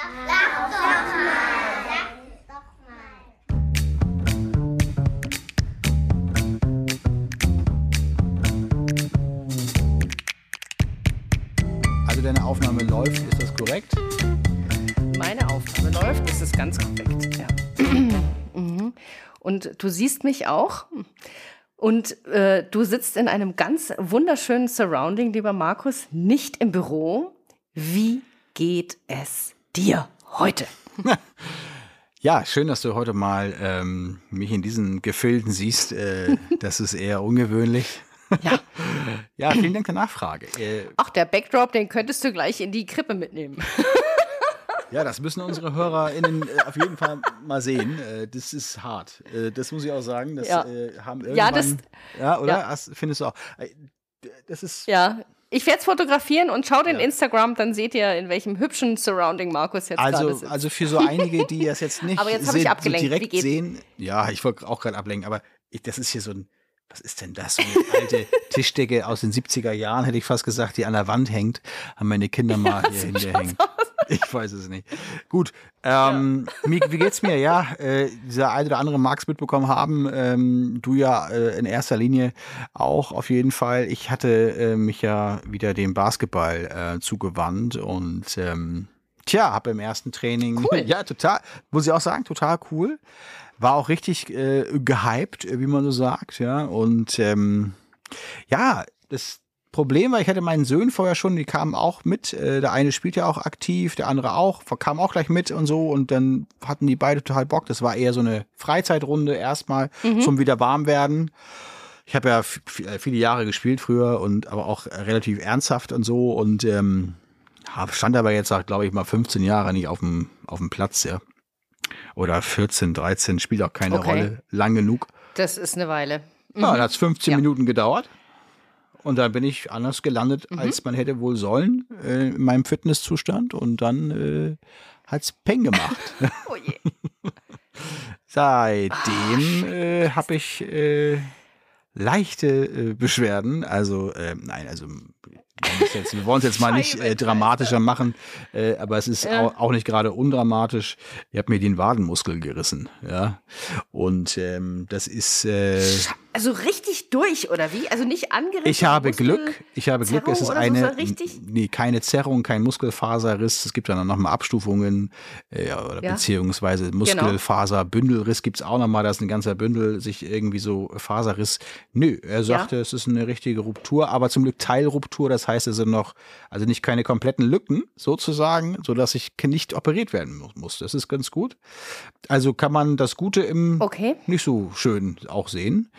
Sag doch mal. Sag doch mal. Also deine Aufnahme läuft, ist das korrekt? Meine Aufnahme läuft, das ist ganz korrekt. Ja. Mhm. Und du siehst mich auch. Und äh, du sitzt in einem ganz wunderschönen Surrounding, lieber Markus, nicht im Büro. Wie geht es dir heute? Ja, schön, dass du heute mal ähm, mich in diesen Gefilden siehst. Äh, das ist eher ungewöhnlich. Ja. Ja, vielen Dank der Nachfrage. Äh, Ach, der Backdrop, den könntest du gleich in die Krippe mitnehmen. ja, das müssen unsere HörerInnen äh, auf jeden Fall mal sehen. Äh, das ist hart. Äh, das muss ich auch sagen. Das Ja. äh, haben irgendwann. Ja, das- Ja, oder? ja. Hast, findest du auch? Äh, Das ist. Ja. Ich werde es fotografieren und schaut in Ja. Instagram, dann seht ihr, in welchem hübschen Surrounding Markus jetzt gerade Also, sitzt. also für so einige, die das jetzt nicht Aber jetzt hab ich abgelenkt. so direkt sehen. Ja, ich wollte auch gerade ablenken, aber ich, das ist hier so ein, was ist denn das? So eine alte Tischdecke aus den 70er Jahren, hätte ich fast gesagt, die an der Wand hängt, haben meine Kinder mal hier hingehängt. Ich weiß es nicht. Gut, ähm, wie, wie geht's mir? Ja, äh, dieser eine oder andere mag es mitbekommen haben. Ähm, du ja äh, in erster Linie auch auf jeden Fall. Ich hatte äh, mich ja wieder dem Basketball äh, zugewandt und ähm, tja, habe im ersten Training, Cool. ja total, muss ich auch sagen, total cool. War auch richtig äh, gehypt, wie man so sagt, ja. Und ähm, ja, das Problem war, ich hatte meinen Söhnen vorher schon, die kamen auch mit. Äh, der eine spielt ja auch aktiv, der andere auch, kam auch gleich mit und so. Und dann hatten die beide total Bock. Das war eher so eine Freizeitrunde erstmal zum wieder warm werden. Ich habe ja äh, viele Jahre gespielt früher und aber auch relativ ernsthaft und so und ähm, stand aber jetzt, glaube ich, mal 15 Jahre nicht auf dem auf dem Platz, ja. Oder 14, 13, spielt auch keine Okay. Rolle, lang genug. das ist eine Weile. Ja, dann hat es 15 Ja. Minuten gedauert. Und dann bin ich anders gelandet, Mhm. als man hätte wohl sollen, äh, in meinem Fitnesszustand. Und dann äh, hat's Peng gemacht. Oh je. Seitdem äh, habe ich äh, leichte äh, Beschwerden. Also, äh, nein, also jetzt- wir wollen es jetzt mal nicht äh, dramatischer machen, äh, aber es ist Ja. auch, auch nicht gerade undramatisch. Ich habe mir den Wadenmuskel gerissen, ja. Und ähm, das ist äh, Also richtig durch, oder wie? Also nicht angerissen? ich habe Muskel- Glück. Ich habe Glück. Es ist Zerrung eine, so richtig? nee, keine Zerrung, kein Muskelfaserriss. Es gibt dann noch mal Abstufungen äh, oder Ja. Genau. beziehungsweise Muskelfaserbündelriss gibt es auch noch mal. Da ist ein ganzer Bündel sich irgendwie so Faserriss. Nö, er sagte, es ist eine richtige Ruptur, aber zum Glück Teilruptur. Das heißt, es sind noch, also nicht keine kompletten Lücken sozusagen, so dass ich nicht operiert werden mu- muss. Das ist ganz gut. Also kann man das Gute im Okay. nicht so schön auch sehen.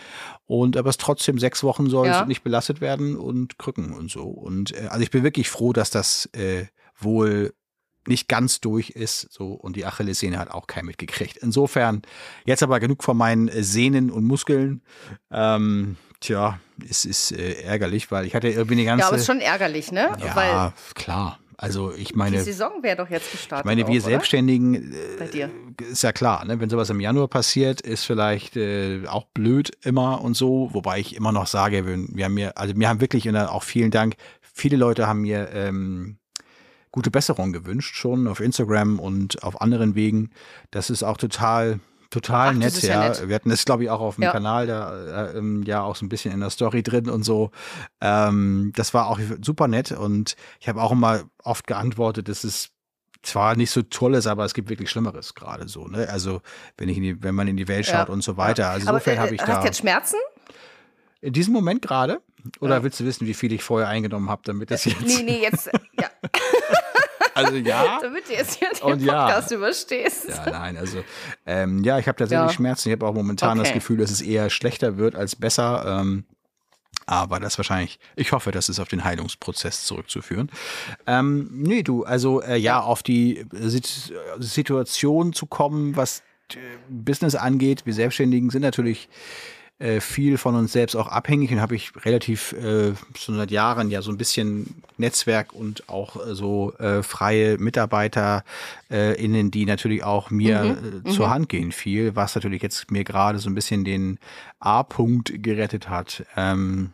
Und aber es trotzdem sechs Wochen soll Ja. es nicht belastet werden und Krücken und so. Und äh, also ich bin wirklich froh, dass das äh, wohl nicht ganz durch ist. So und die Achillessehne hat auch kein mitgekriegt. Insofern jetzt aber genug von meinen äh, Sehnen und Muskeln. Ähm, tja, es ist äh, ärgerlich, weil ich hatte irgendwie eine ganze. Ja, aber ist schon ärgerlich, ne? ja Weil klar. Also ich die meine, Saison wäre doch jetzt gestartet. ich meine, wir auch? Selbstständigen, Bei dir. äh, ist ja klar, ne? wenn sowas im Januar passiert, ist vielleicht äh, auch blöd immer und so, wobei ich immer noch sage, wir, wir haben mir, also wir haben wirklich, und auch vielen Dank, viele Leute haben mir ähm, gute Besserung gewünscht, schon auf Instagram und auf anderen Wegen. Das ist auch total, total Ach, nett, ja ja. nett. Wir hatten das, glaube ich, auch auf dem Ja. Kanal da äh, ähm, ja auch so ein bisschen in der Story drin und so. Ähm, das war auch super nett und ich habe auch immer oft geantwortet, dass es zwar nicht so toll ist, aber es gibt wirklich Schlimmeres gerade so. Ne? Also wenn ich in die, wenn man in die Welt Ja. schaut und so weiter. Also aber insofern äh, habe ich hast da du jetzt Schmerzen? in diesem Moment gerade. Oder Ja. willst du wissen, wie viel ich vorher eingenommen habe, damit das jetzt? Nee, nee, jetzt, ja, Also ja. damit du jetzt hier den Und ja. Podcast überstehst. Ja, nein, also ähm, ja, ich habe tatsächlich Ja. Schmerzen. Ich habe auch momentan das Okay. Gefühl, dass es eher schlechter wird als besser. Ähm, aber das wahrscheinlich, ich hoffe, das ist auf den Heilungsprozess zurückzuführen. Ähm, nee, du, also äh, ja, auf die Sit Situation zu kommen, was äh, Business angeht. Wir Selbstständigen sind natürlich äh, viel von uns selbst auch abhängig und habe ich relativ äh, schon seit Jahren ja so ein bisschen Netzwerk und auch äh, so äh, freie Mitarbeiter äh, innen, die natürlich auch mir äh, zur Hand gehen viel, was natürlich jetzt mir gerade so ein bisschen den A-Punkt gerettet hat. Ähm,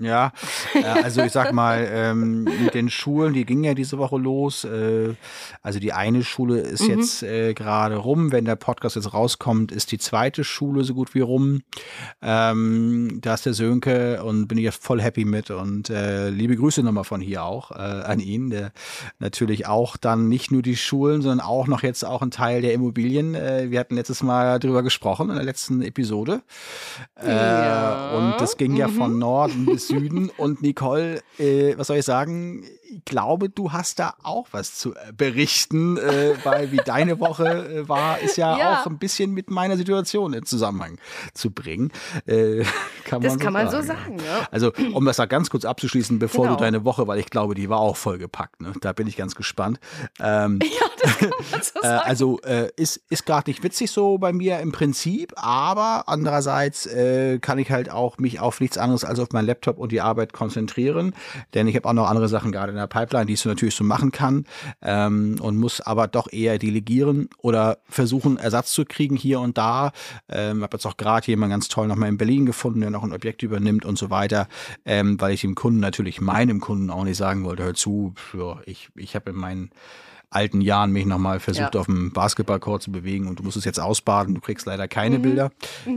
Ja, äh, also ich sag mal, ähm, mit den Schulen, die gingen ja diese Woche los. Äh, also die eine Schule ist Mhm. jetzt äh, gerade rum. Wenn der Podcast jetzt rauskommt, ist die zweite Schule so gut wie rum. Ähm, da ist der Sönke und bin ich ja voll happy mit. Und äh, liebe Grüße nochmal von hier auch äh, an ihn. Der natürlich auch dann nicht nur die Schulen, sondern auch noch jetzt auch ein Teil der Immobilien. Äh, wir hatten letztes Mal drüber gesprochen in der letzten Episode. Ja. Und das ging ja von Norden bis Süden. Und Nicole, äh, was soll ich sagen? Ich glaube, du hast da auch was zu äh, berichten, äh, weil wie deine Woche äh, war, ist ja, Ja. auch ein bisschen mit meiner Situation in Zusammenhang zu bringen. Äh, kann Das man kann man so sagen. sagen, ja. Also, um das da ganz kurz abzuschließen, bevor Genau. du deine Woche, weil ich glaube, die war auch vollgepackt. Ne? Da bin ich ganz gespannt. Ähm, So äh, sagen. also äh, ist, ist gerade nicht witzig so bei mir im Prinzip, aber andererseits äh, kann ich halt auch mich auf nichts anderes als auf meinen Laptop und die Arbeit konzentrieren, denn ich habe auch noch andere Sachen gerade in der Pipeline, die so natürlich so machen kann ähm, und muss aber doch eher delegieren oder versuchen Ersatz zu kriegen hier und da. Ähm, habe jetzt auch gerade jemanden ganz toll nochmal in Berlin gefunden, der noch ein Objekt übernimmt und so weiter, ähm, weil ich dem Kunden natürlich meinem Kunden auch nicht sagen wollte, hör zu, ich, ich habe in meinen alten Jahren mich nochmal versucht, Ja. auf dem Basketballcourt zu bewegen und du musst es jetzt ausbaden, du kriegst leider Mhm. keine Bilder.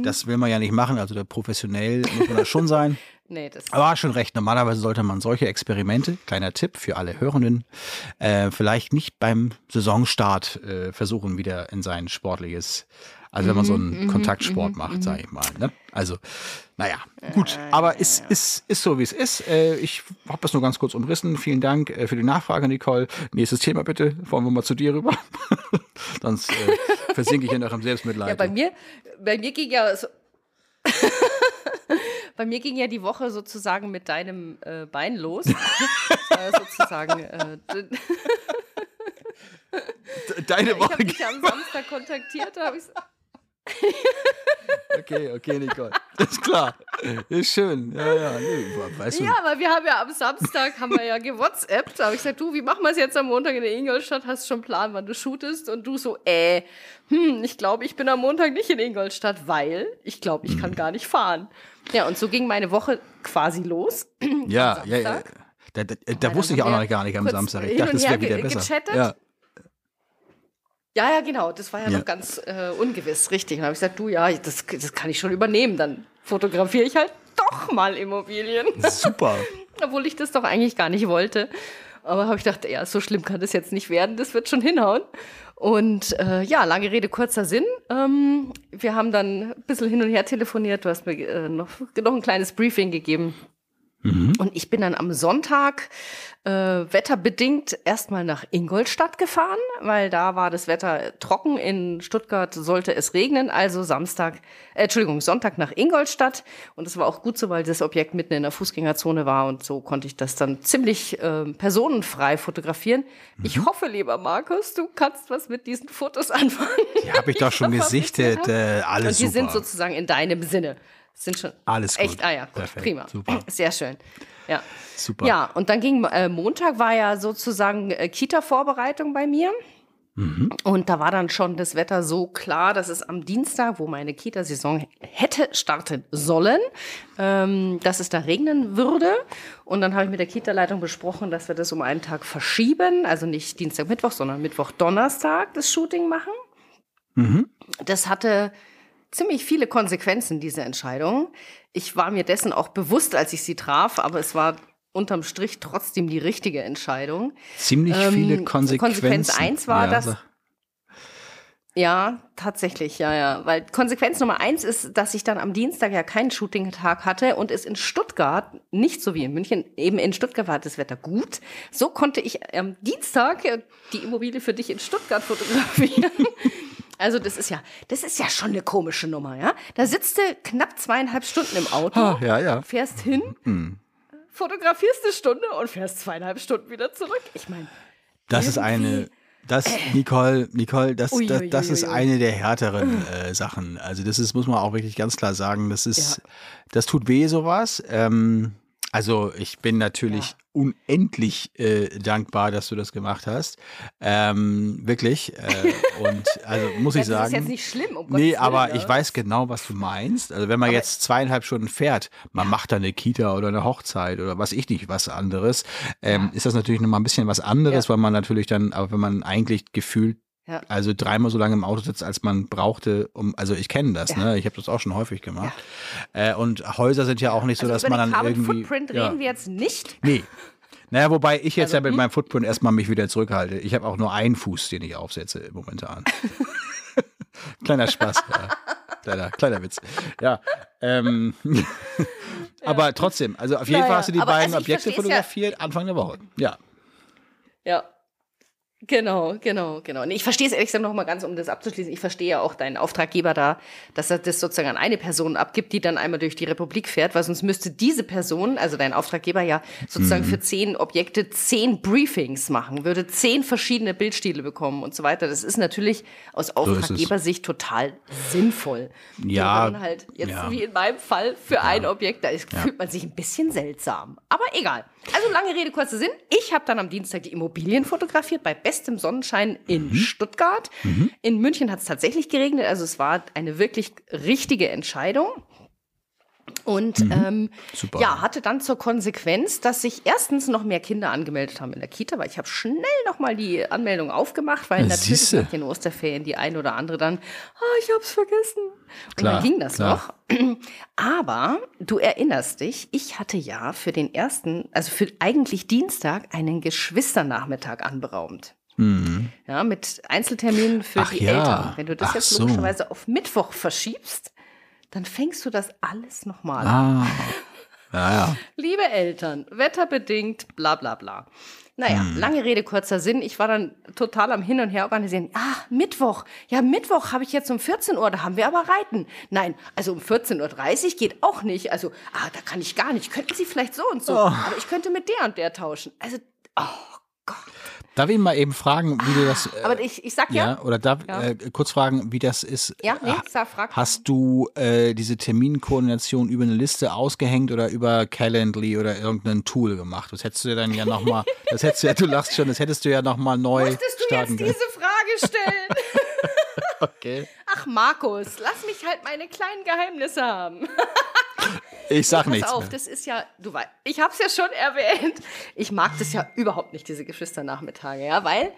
Das will man ja nicht machen, also der professionell muss man das schon sein. Nee, das Aber schon recht, normalerweise sollte man solche Experimente, kleiner Tipp für alle Hörenden, äh, vielleicht nicht beim Saisonstart äh, versuchen, wieder in sein sportliches, also wenn man so einen Kontaktsport macht, sage ich mal. Ne? Also, naja, gut, aber ist, ist, ist so, wie es ist. Äh, ich habe das nur ganz kurz umrissen. Vielen Dank äh, für die Nachfrage, Nicole. Nächstes Thema bitte. Wollen wir mal zu dir rüber? Sonst äh, versinke ich hier noch im Selbstmitleid. Ja, bei mir, bei mir ging ja so, bei mir ging ja die Woche sozusagen mit deinem äh, Bein los. Ja sozusagen. Äh, Deine ich Woche. habe dich am Samstag kontaktiert, da habe ich Okay, okay, Nicole. Ist klar. Ist schön. Ja, ja. Nee, weißt du, Ja, aber wir haben ja am Samstag haben wir ja gewhatsappt. Da habe ich gesagt, du, wie machen wir es jetzt am Montag in der Ingolstadt? Hast du schon einen Plan, wann du shootest? Und du so, äh, hm, ich glaube, ich bin am Montag nicht in Ingolstadt, weil ich glaube, ich kann gar nicht fahren. Ja, und so ging meine Woche quasi los. Ja, ja, ja. Da, da, da dann wusste ich auch noch gar nicht am Samstag. Ich dachte, das wäre wieder besser. gechattet. Ja. Ja, ja, genau. Das war ja, Ja. noch ganz äh, ungewiss, richtig. Und dann habe ich gesagt, du, ja, das, das kann ich schon übernehmen. Dann fotografiere ich halt doch mal Immobilien. Super. Obwohl ich das doch eigentlich gar nicht wollte. Aber habe ich gedacht, ja, so schlimm kann das jetzt nicht werden, das wird schon hinhauen. Und äh, ja, lange Rede, kurzer Sinn. Ähm, wir haben dann ein bisschen hin und her telefoniert. Du hast mir äh, noch, noch ein kleines Briefing gegeben. Und ich bin dann am Sonntag äh, wetterbedingt erstmal nach Ingolstadt gefahren, weil da war das Wetter trocken. In Stuttgart sollte es regnen, also Samstag, äh, Entschuldigung, Sonntag nach Ingolstadt. Und es war auch gut so, weil das Objekt mitten in der Fußgängerzone war und so konnte ich das dann ziemlich äh, personenfrei fotografieren. Ich hoffe, lieber Markus, du kannst was mit diesen Fotos anfangen. Die habe ich doch schon Ich gesichtet. Äh, alles und die super. sind sozusagen in deinem Sinne. Sind schon Alles gut. echt, ah ja, gut, Perfekt, prima. super. Sehr schön. Ja. Super. Ja, und dann ging äh, Montag war ja sozusagen äh, Kita-Vorbereitung bei mir. Mhm. Und da war dann schon das Wetter so klar, dass es am Dienstag, wo meine Kita-Saison hätte starten sollen, ähm, dass es da regnen würde. Und dann habe ich mit der Kita-Leitung besprochen, dass wir das um einen Tag verschieben. Also nicht Dienstag, Mittwoch, sondern Mittwoch, Donnerstag das Shooting machen. Das hatte ziemlich viele Konsequenzen, diese Entscheidung. Ich war mir dessen auch bewusst, als ich sie traf, aber es war unterm Strich trotzdem die richtige Entscheidung. Ziemlich Ähm, viele Konsequenzen. Konsequenz eins war, ja, sag- Ja, tatsächlich, ja, ja. Weil Konsequenz Nummer eins ist, dass ich dann am Dienstag ja keinen Shooting-Tag hatte und es in Stuttgart, nicht so wie in München, eben in Stuttgart war das Wetter gut. So konnte ich am Dienstag äh, die Immobilie für dich in Stuttgart fotografieren. Also das ist ja, das ist ja schon eine komische Nummer, ja. Da sitzt du knapp zweieinhalb Stunden im Auto, Ah, ja, ja. fährst hin, fotografierst eine Stunde und fährst zweieinhalb Stunden wieder zurück. Ich meine, Das ist eine. Das, Nicole, Nicole, das, Ui, das, das ist eine der härteren äh, Sachen. Also das ist, muss man auch wirklich ganz klar sagen, das ist, das tut weh sowas. Ähm, Also ich bin natürlich Ja. unendlich äh, dankbar, dass du das gemacht hast. Ähm, wirklich. Äh, und also muss ich Ja, das sagen. ist jetzt nicht schlimm, um Nee, Gottes aber Willen, ich ja. weiß genau, was du meinst. Also wenn man jetzt zweieinhalb Stunden fährt, man macht da eine Kita oder eine Hochzeit oder was ich nicht, was anderes, ähm, ist das natürlich nochmal ein bisschen was anderes, Ja. weil man natürlich dann, aber wenn man eigentlich gefühlt Ja. also dreimal so lange im Auto sitzt, als man brauchte, um, also ich kenne das, Ja. ne? Ich habe das auch schon häufig gemacht. Äh, und Häuser sind ja auch nicht so, Also dass man dann Carbon irgendwie. Footprint ja. reden wir jetzt nicht. Nee. Naja, wobei ich jetzt Also, ja mit hm? meinem Footprint erstmal mich wieder zurückhalte. Ich habe auch nur einen Fuß, den ich aufsetze momentan. kleiner Spaß. Ja. Kleiner, kleiner Witz. Ja. Ähm, aber trotzdem, also auf jeden Naja, Fall hast du die beiden also Objekte ja. fotografiert Anfang der Woche. Ja. Ja. Genau, genau, genau. Nee, ich verstehe es ehrlich gesagt noch mal ganz, um das abzuschließen. Ich verstehe ja auch deinen Auftraggeber da, dass er das sozusagen an eine Person abgibt, die dann einmal durch die Republik fährt, weil sonst müsste diese Person, also dein Auftraggeber ja sozusagen Mhm. für zehn Objekte zehn Briefings machen, würde zehn verschiedene Bildstile bekommen und so weiter. Das ist natürlich aus. Auftraggebersicht total sinnvoll. Ja, wenn halt jetzt ja. wie in meinem Fall für ein Objekt, da ist, fühlt man sich ein bisschen seltsam. Aber egal. Also lange Rede, kurzer Sinn. Ich habe dann am Dienstag die Immobilien fotografiert bei bestem Sonnenschein in Mhm. Stuttgart. In München hat es tatsächlich geregnet, also es war eine wirklich richtige Entscheidung. Und ähm, Mhm. Super. ja, hatte dann zur Konsequenz, dass sich erstens noch mehr Kinder angemeldet haben in der Kita, weil ich habe schnell nochmal die Anmeldung aufgemacht, weil Na, natürlich nach den Osterferien die ein oder andere dann, ah, ich hab's vergessen. Und Klar, dann ging das klar. noch. Aber du erinnerst dich, ich hatte ja für den ersten, also für eigentlich Dienstag, einen Geschwisternachmittag anberaumt. Mhm. Ja, mit Einzelterminen für Ach die ja. Eltern. Wenn du das Ach jetzt so. logischerweise auf Mittwoch verschiebst, dann fängst du das alles nochmal an. Ah. Ja, ja. Liebe Eltern, wetterbedingt, bla bla bla. Naja, Hm. lange Rede, kurzer Sinn. Ich war dann total am Hin und Her organisieren. Ah, Mittwoch. Ja, Mittwoch habe ich jetzt um 14 Uhr, da haben wir aber Reiten. Nein, also um 14.30 Uhr geht auch nicht. Also, ah, da kann ich gar nicht. Könnten Sie vielleicht so und so. Oh. Aber ich könnte mit der und der tauschen. Also, oh Gott. Darf ich mal eben fragen, wie du das. Äh, Aber ich, ich sag ja. ja, oder darf Ja. Äh, kurz fragen, wie das ist. Ja, nee, sag, frag. Hast du äh, diese Terminkoordination über eine Liste ausgehängt oder über Calendly oder irgendein Tool gemacht? Das hättest du dann ja nochmal, das hättest du ja, du lachst schon, das hättest du ja nochmal neu Musstest du starten jetzt diese Frage stellen? können. Okay. Ach, Markus, lass mich halt meine kleinen Geheimnisse haben. Ich sag Pass nichts auf, mehr. das ist ja, du weißt, ich habe es ja schon erwähnt. Ich mag das ja überhaupt nicht, diese Geschwisternachmittage, ja, weil,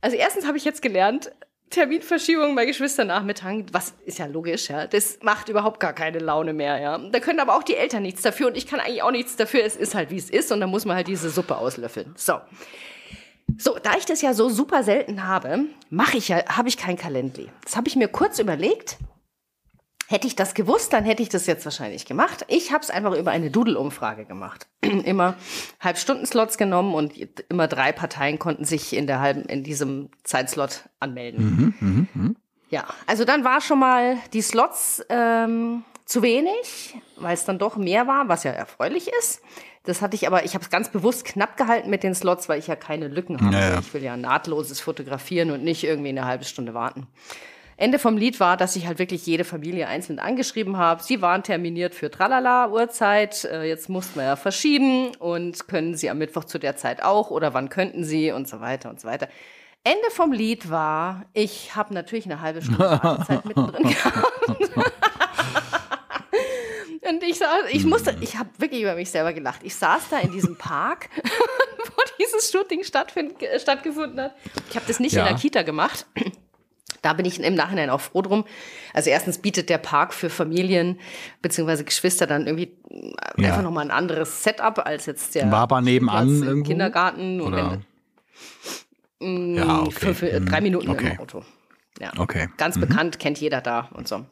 also erstens habe ich jetzt gelernt, Terminverschiebung bei Geschwisternachmittagen, was ist ja logisch, ja, das macht überhaupt gar keine Laune mehr, ja. Da können aber auch die Eltern nichts dafür und ich kann eigentlich auch nichts dafür. Es ist halt, wie es ist und dann muss man halt diese Suppe auslöffeln. So. So, da ich das ja so super selten habe, mache ich ja, habe ich kein Calendly. Das habe ich mir kurz überlegt. Hätte ich das gewusst, dann hätte ich das jetzt wahrscheinlich gemacht. Ich habe es einfach über eine Doodle-Umfrage gemacht. immer Halbstunden-Slots genommen und immer drei Parteien konnten sich in der halben, in diesem Zeitslot anmelden. Ja, also dann war schon mal die Slots ähm, zu wenig, weil es dann doch mehr war, was ja erfreulich ist. Das hatte ich aber, ich habe es ganz bewusst knapp gehalten mit den Slots, weil ich ja keine Lücken habe. Ja, ja. Ich will ja nahtloses fotografieren und nicht irgendwie eine halbe Stunde warten. Ende vom Lied war, dass ich halt wirklich jede Familie einzeln angeschrieben habe. Sie waren terminiert für Tralala Uhrzeit. Äh, Jetzt mussten wir ja verschieben und können Sie am Mittwoch zu der Zeit auch oder wann könnten Sie und so weiter und so weiter. Ende vom Lied war, ich habe natürlich eine halbe Stunde Wartezeit mittendrin gehabt. Und ich saß, ich musste, ich habe wirklich über mich selber gelacht. Ich saß da in diesem Park, wo dieses Shooting stattgefunden hat. Ich habe das nicht Ja. in der Kita gemacht. Da bin ich im Nachhinein auch froh drum. Also erstens bietet der Park für Familien beziehungsweise Geschwister dann irgendwie äh, Ja. einfach nochmal ein anderes Setup als jetzt der War aber nebenan im? Kindergarten. Und Oder? wenn, Ja, okay. fünf, äh, drei Minuten okay. im Auto. Ja. Okay. Ganz bekannt, kennt jeder da und so.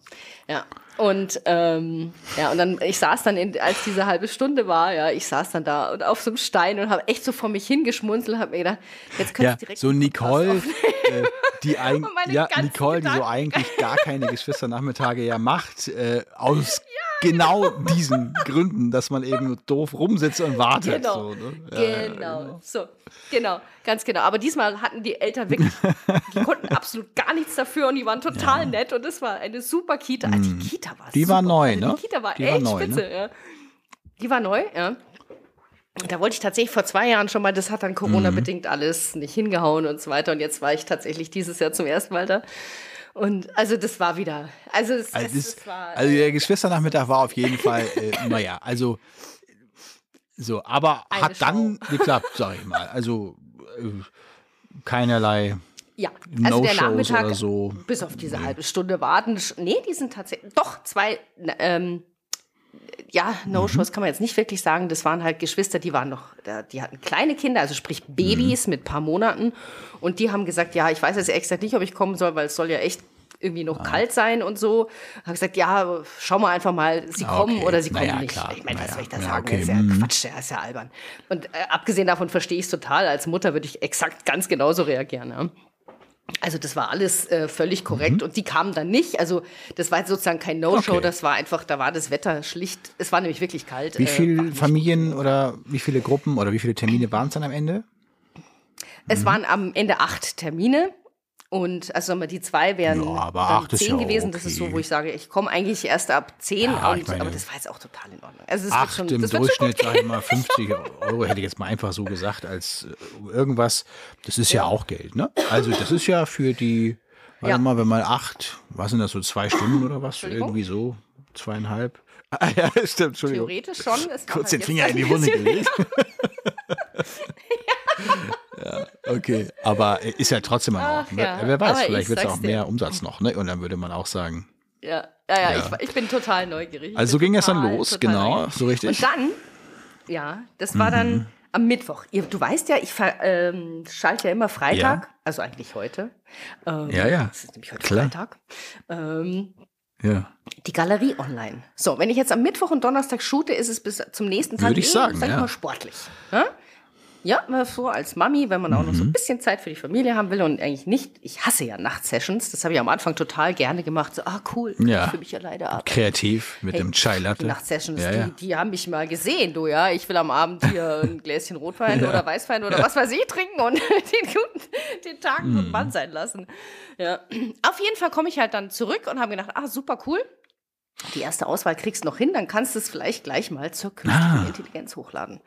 Ja. Und ähm, ja, und dann, ich saß dann, in, als diese halbe Stunde war, ja, ich saß dann da und auf so einem Stein und habe echt so vor mich hingeschmunzelt, habe mir gedacht, jetzt könntest Ja, du direkt so Nicole, äh, die ein, ja, Nicole, die so Gedanken. eigentlich gar keine Geschwisternachmittage ja macht, äh, aus genau diesen Gründen, dass man eben doof rumsitzt und wartet. Genau. So, ne? Ja, ja, Genau, so, genau, ganz genau. Aber diesmal hatten die Eltern wirklich, die konnten absolut gar nichts dafür und die waren total nett und es war eine super Kita. Also die Kita war Die super. war neu, also ne? Die Kita war Die war echt neu, ne? spitze, ja. Die war neu, ja. Da wollte ich tatsächlich vor zwei Jahren schon mal, das hat dann Corona-bedingt alles nicht hingehauen und so weiter. Und jetzt war ich tatsächlich dieses Jahr zum ersten Mal da. Und also das war wieder, also es, Also, es, das, es war, also der Geschwisternachmittag war auf jeden Fall, äh, naja, also so, aber hat dann geklappt, sag ich mal. Also äh, keinerlei ja, also der No-Shows Nachmittag, so. bis auf diese halbe Stunde warten, nee, die sind tatsächlich, doch, zwei, ähm, ja, No-Shows kann man jetzt nicht wirklich sagen. Das waren halt Geschwister, die waren noch, die hatten kleine Kinder, also sprich Babys mit paar Monaten. Und die haben gesagt, ja, ich weiß jetzt extra nicht, ob ich kommen soll, weil es soll ja echt irgendwie noch kalt sein und so. Habe gesagt, ja, schau mal einfach mal, sie Ah, kommen okay. oder sie kommen Naja, nicht. klar. Ich meine, was soll ich da Ja, sagen? okay. Das ist ja Mhm. Quatsch, das ist ja albern. Und äh, abgesehen davon verstehe ich es total. Als Mutter würde ich exakt ganz genauso reagieren. Ja. Also das war alles äh, völlig korrekt und die kamen dann nicht. Also das war sozusagen kein No-Show, Okay. das war einfach, da war das Wetter schlicht, es war nämlich wirklich kalt. Wie äh, viele nicht- Familien oder wie viele Gruppen oder wie viele Termine waren es dann am Ende? Es waren am Ende acht Termine. Und also wir, die zwei wären Ja, aber ist zehn ja gewesen. Das ist so, okay. wo ich sage, ich komme eigentlich erst ab zehn. Ja, und, meine- aber das war jetzt auch total in Ordnung. Also es Acht schon, im Durchschnitt, sag ich mal, 50 Euro hätte ich jetzt mal einfach so gesagt, als äh, irgendwas. Das ist ja, auch Geld, ne? Also das ist ja für die, warte Ja. mal, wenn man acht, was sind das so, zwei Stunden oder was? Irgendwie so, zweieinhalb. Ah, ja, stimmt, Entschuldigung. theoretisch schon. Kurz halt den Finger in die Wunde gelegt. ja, okay. Aber äh, ist ja trotzdem mal Ach auch. Ne? ja, Wer weiß, aber vielleicht ich wird es auch dir. mehr Umsatz noch, ne? Und dann würde man auch sagen. Ja, ja, ja, Ja. Ich, ich bin total neugierig. Ich Also so ging es dann total, los, total genau, neugierig. so richtig. Und dann, ja, das war Mhm. dann am Mittwoch. Du weißt ja, ich ähm, schalte ja immer Freitag, Ja. also eigentlich heute. Ähm, Ja, ja. Das ist nämlich heute Klar. Freitag. Ähm, Ja. die Galerie online. So, wenn ich jetzt am Mittwoch und Donnerstag shoote, ist es bis zum nächsten Tag Würde ich eh, sagen, sag ich ja. mal, sportlich. Ja? Ja, so als Mami, wenn man auch noch Mhm. so ein bisschen Zeit für die Familie haben will und eigentlich nicht, ich hasse ja Nachtsessions, das habe ich am Anfang total gerne gemacht, so, ah cool, Ja. ich fühle mich ja leider ab. Kreativ mit Hey, dem Chai Die Latte. Nachtsessions, Ja, ja. Die, die haben mich mal gesehen, du, ja. Ich will am Abend hier ein Gläschen Rotwein oder Weißwein oder was weiß ich trinken und den, guten, den Tag Mhm. guten Mann sein lassen. Ja. Auf jeden Fall komme ich halt dann zurück und habe gedacht, ah, super cool. Die erste Auswahl kriegst du noch hin, dann kannst du es vielleicht gleich mal zur künstlichen Ah. Intelligenz hochladen.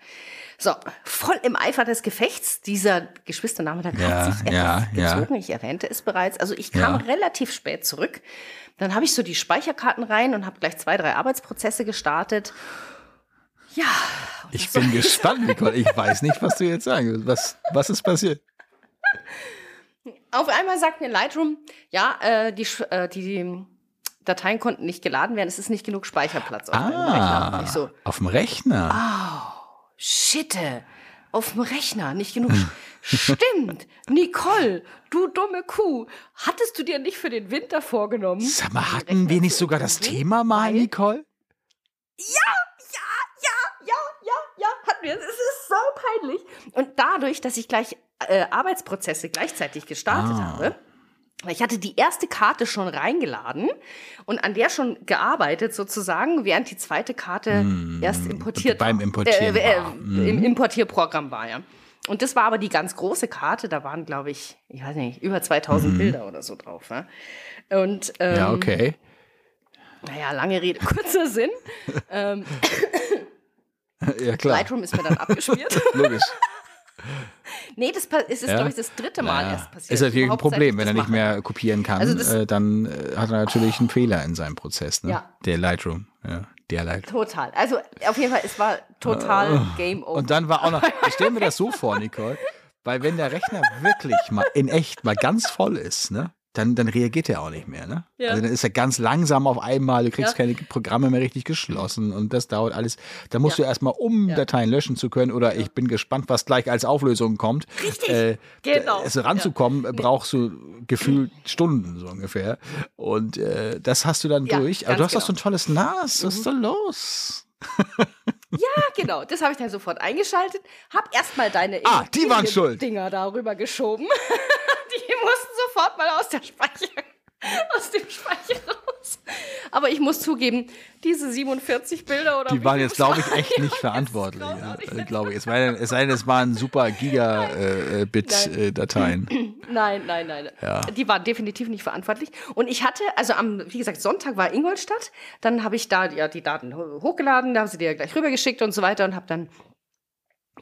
So, voll im Eifer des Gefechts. Dieser Geschwisternachmittag Ja, hat sich etwas ja, ja. gezogen. Ich erwähnte es bereits. Also ich kam Ja. relativ spät zurück. Dann habe ich so die Speicherkarten rein und habe gleich zwei, drei Arbeitsprozesse gestartet. Ja. Ich bin gespannt, Nicole. Ich weiß nicht, was du jetzt sagen willst. Was, was ist passiert? Auf einmal sagt mir Lightroom, ja, äh, die, äh, die Dateien konnten nicht geladen werden. Es ist nicht genug Speicherplatz auf meinem Rechner. Ah, Ich so, auf dem Rechner. Shitte, auf dem Rechner, nicht genug. Stimmt, Nicole, du dumme Kuh, hattest du dir nicht für den Winter vorgenommen? Sag mal, hatten wir nicht sogar das? Thema mal, Nicole? Ja, ja, ja, hatten wir. Es ist so peinlich. Und dadurch, dass ich gleich äh, Arbeitsprozesse gleichzeitig gestartet Ah. habe, ich hatte die erste Karte schon reingeladen und an der schon gearbeitet sozusagen, während die zweite Karte erst importiert Hm, beim. Importieren äh, äh. Mhm. Im Importierprogramm war, ja. Und das war aber die ganz große Karte, da waren, glaube ich, ich weiß nicht, über 2000 Bilder oder so drauf. Ja? Und ähm. Ja, okay. naja, lange Rede, kurzer Sinn. ähm, Ja, klar. Lightroom ist mir dann abgeschmiert. Logisch. Nee, das ist, Ja. glaube ich, das dritte Mal Ja. erst passiert. Ist natürlich ein Überhaupt, Problem, wenn er nicht mehr kopieren kann, Also äh, dann äh, hat er natürlich einen Fehler in seinem Prozess. Ne? Ja. Der Lightroom. Ja, der Lightroom. Total. Also auf jeden Fall, es war total Game Over. Und dann war auch noch, ich stelle mir das so vor, Nicole, weil wenn der Rechner wirklich mal in echt mal ganz voll ist, ne? Dann, dann reagiert er auch nicht mehr, ne? Ja. Also dann ist er ganz langsam auf einmal, du kriegst Ja. keine Programme mehr richtig geschlossen und das dauert alles. Da musst Ja. du erstmal, um. Dateien löschen zu können, oder ich bin gespannt, was gleich als Auflösung kommt. Richtig, Äh, genau. Es ranzukommen, brauchst du gefühlt Stunden so ungefähr. Und äh, das hast du dann durch. Aber du hast doch so ein genau. tolles NAS. Was ist da los? ja, genau. Das habe ich dann sofort eingeschaltet. Hab erstmal deine Ah, die waren schuld. Dinger darüber geschoben. die mussten sofort mal aus der Speicher, aus dem Speicher raus. Aber ich muss zugeben, diese 47 Bilder oder Die waren jetzt, glaube ich, echt nicht verantwortlich. jetzt Ja, äh, glaube. Es, war, es sei denn, es waren super äh, Giga-Bit-Dateien. Nein, nein, nein. Ja. Die waren definitiv nicht verantwortlich. Und ich hatte, also am, wie gesagt, Sonntag war Ingolstadt. Dann habe ich da ja die Daten ho- hochgeladen, da haben sie ja gleich rübergeschickt und so weiter und habe dann äh,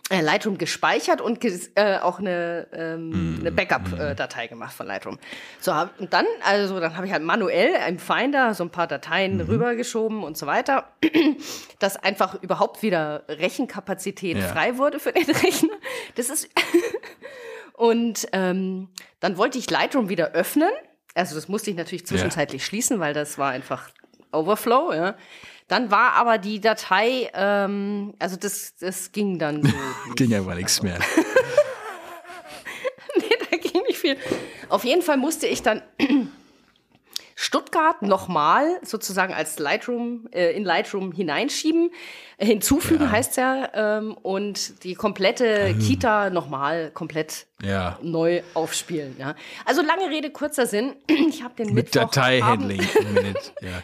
Lightroom gespeichert und ges äh, auch eine, ähm, eine Backup-Datei gemacht von Lightroom. So, hab, und dann, also dann habe ich halt manuell im Finder so ein paar Dateien rübergeschoben und so weiter, dass einfach überhaupt wieder Rechenkapazität Ja. frei wurde für den Rechner. Das ist und ähm, dann wollte ich Lightroom wieder öffnen. Also das musste ich natürlich zwischenzeitlich schließen, weil das war einfach Overflow. Ja. Dann war aber die Datei, ähm, also das, das ging dann so. Ging ja aber nichts mehr. nee, da ging nicht viel. Auf jeden Fall musste ich dann Stuttgart nochmal sozusagen als Lightroom, äh, in Lightroom hineinschieben. Hinzufügen Ja. heißt ja. Ähm, und die komplette Kita nochmal komplett Ja. neu aufspielen. Ja. Also lange Rede, kurzer Sinn. Ich habe den Mit Dateihandling. Ja.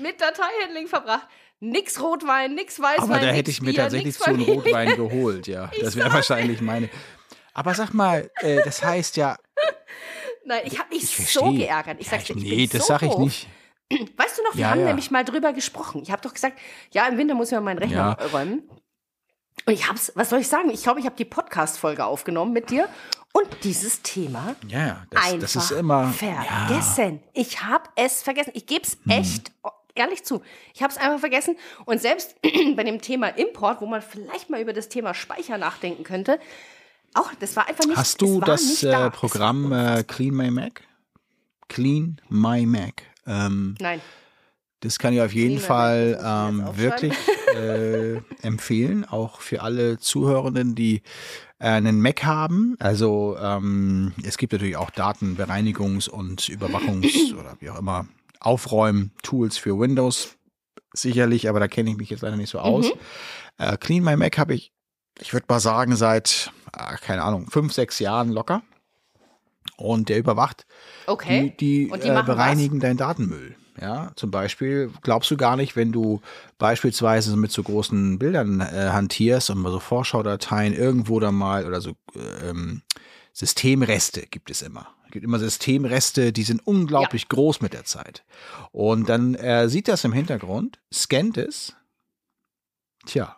mit Dateihandling verbracht. Nix Rotwein, nix Weißwein, Aber da hätte ich mir Bier, tatsächlich einem Familie. Rotwein geholt, ja. Das wäre wahrscheinlich meine. Aber sag mal, äh, das heißt ja. Nein, ich habe mich Ich so geärgert. Ich ja, sag's dir, ich nee, bin das so sag ich nicht. Weißt du noch, wir Ja, haben ja. nämlich mal drüber gesprochen. Ich habe doch gesagt, ja, im Winter muss ich mal meinen Rechner räumen. Und ich hab's, was soll ich sagen? Ich glaube, ich habe die Podcast-Folge aufgenommen mit dir und dieses Thema Ja, ja, das, einfach das ist immer. Ja, Hm. vergessen. Ich habe es vergessen. Ich gebe es echt ehrlich zu. Ich habe es einfach vergessen. Und selbst bei dem Thema Import, wo man vielleicht mal über das Thema Speicher nachdenken könnte, auch das war einfach nicht. hast du das äh, da. Programm äh, Clean My Mac? Clean My Mac. Ähm, Nein. Das kann ich auf jeden Clean My Fall ähm, wirklich äh, empfehlen, auch für alle Zuhörenden, die äh, einen Mac haben. Also ähm, es gibt natürlich auch Datenbereinigungs- und Überwachungs- oder wie auch immer Aufräum-Tools für Windows sicherlich, aber da kenne ich mich jetzt leider nicht so aus. Mhm. Äh, Clean My Mac habe ich, ich würde mal sagen, seit, äh, keine Ahnung, fünf, sechs Jahren locker. Und der überwacht Okay. die, die, Und die äh, machen was? bereinigen deinen Datenmüll. Ja, zum Beispiel glaubst du gar nicht, wenn du beispielsweise mit so großen Bildern äh, hantierst und mal so Vorschaudateien irgendwo da mal oder so äh, ähm, Systemreste gibt es immer. Es gibt immer Systemreste, die sind unglaublich groß mit der Zeit. Und dann äh, sieht das im Hintergrund, scannt es. Tja,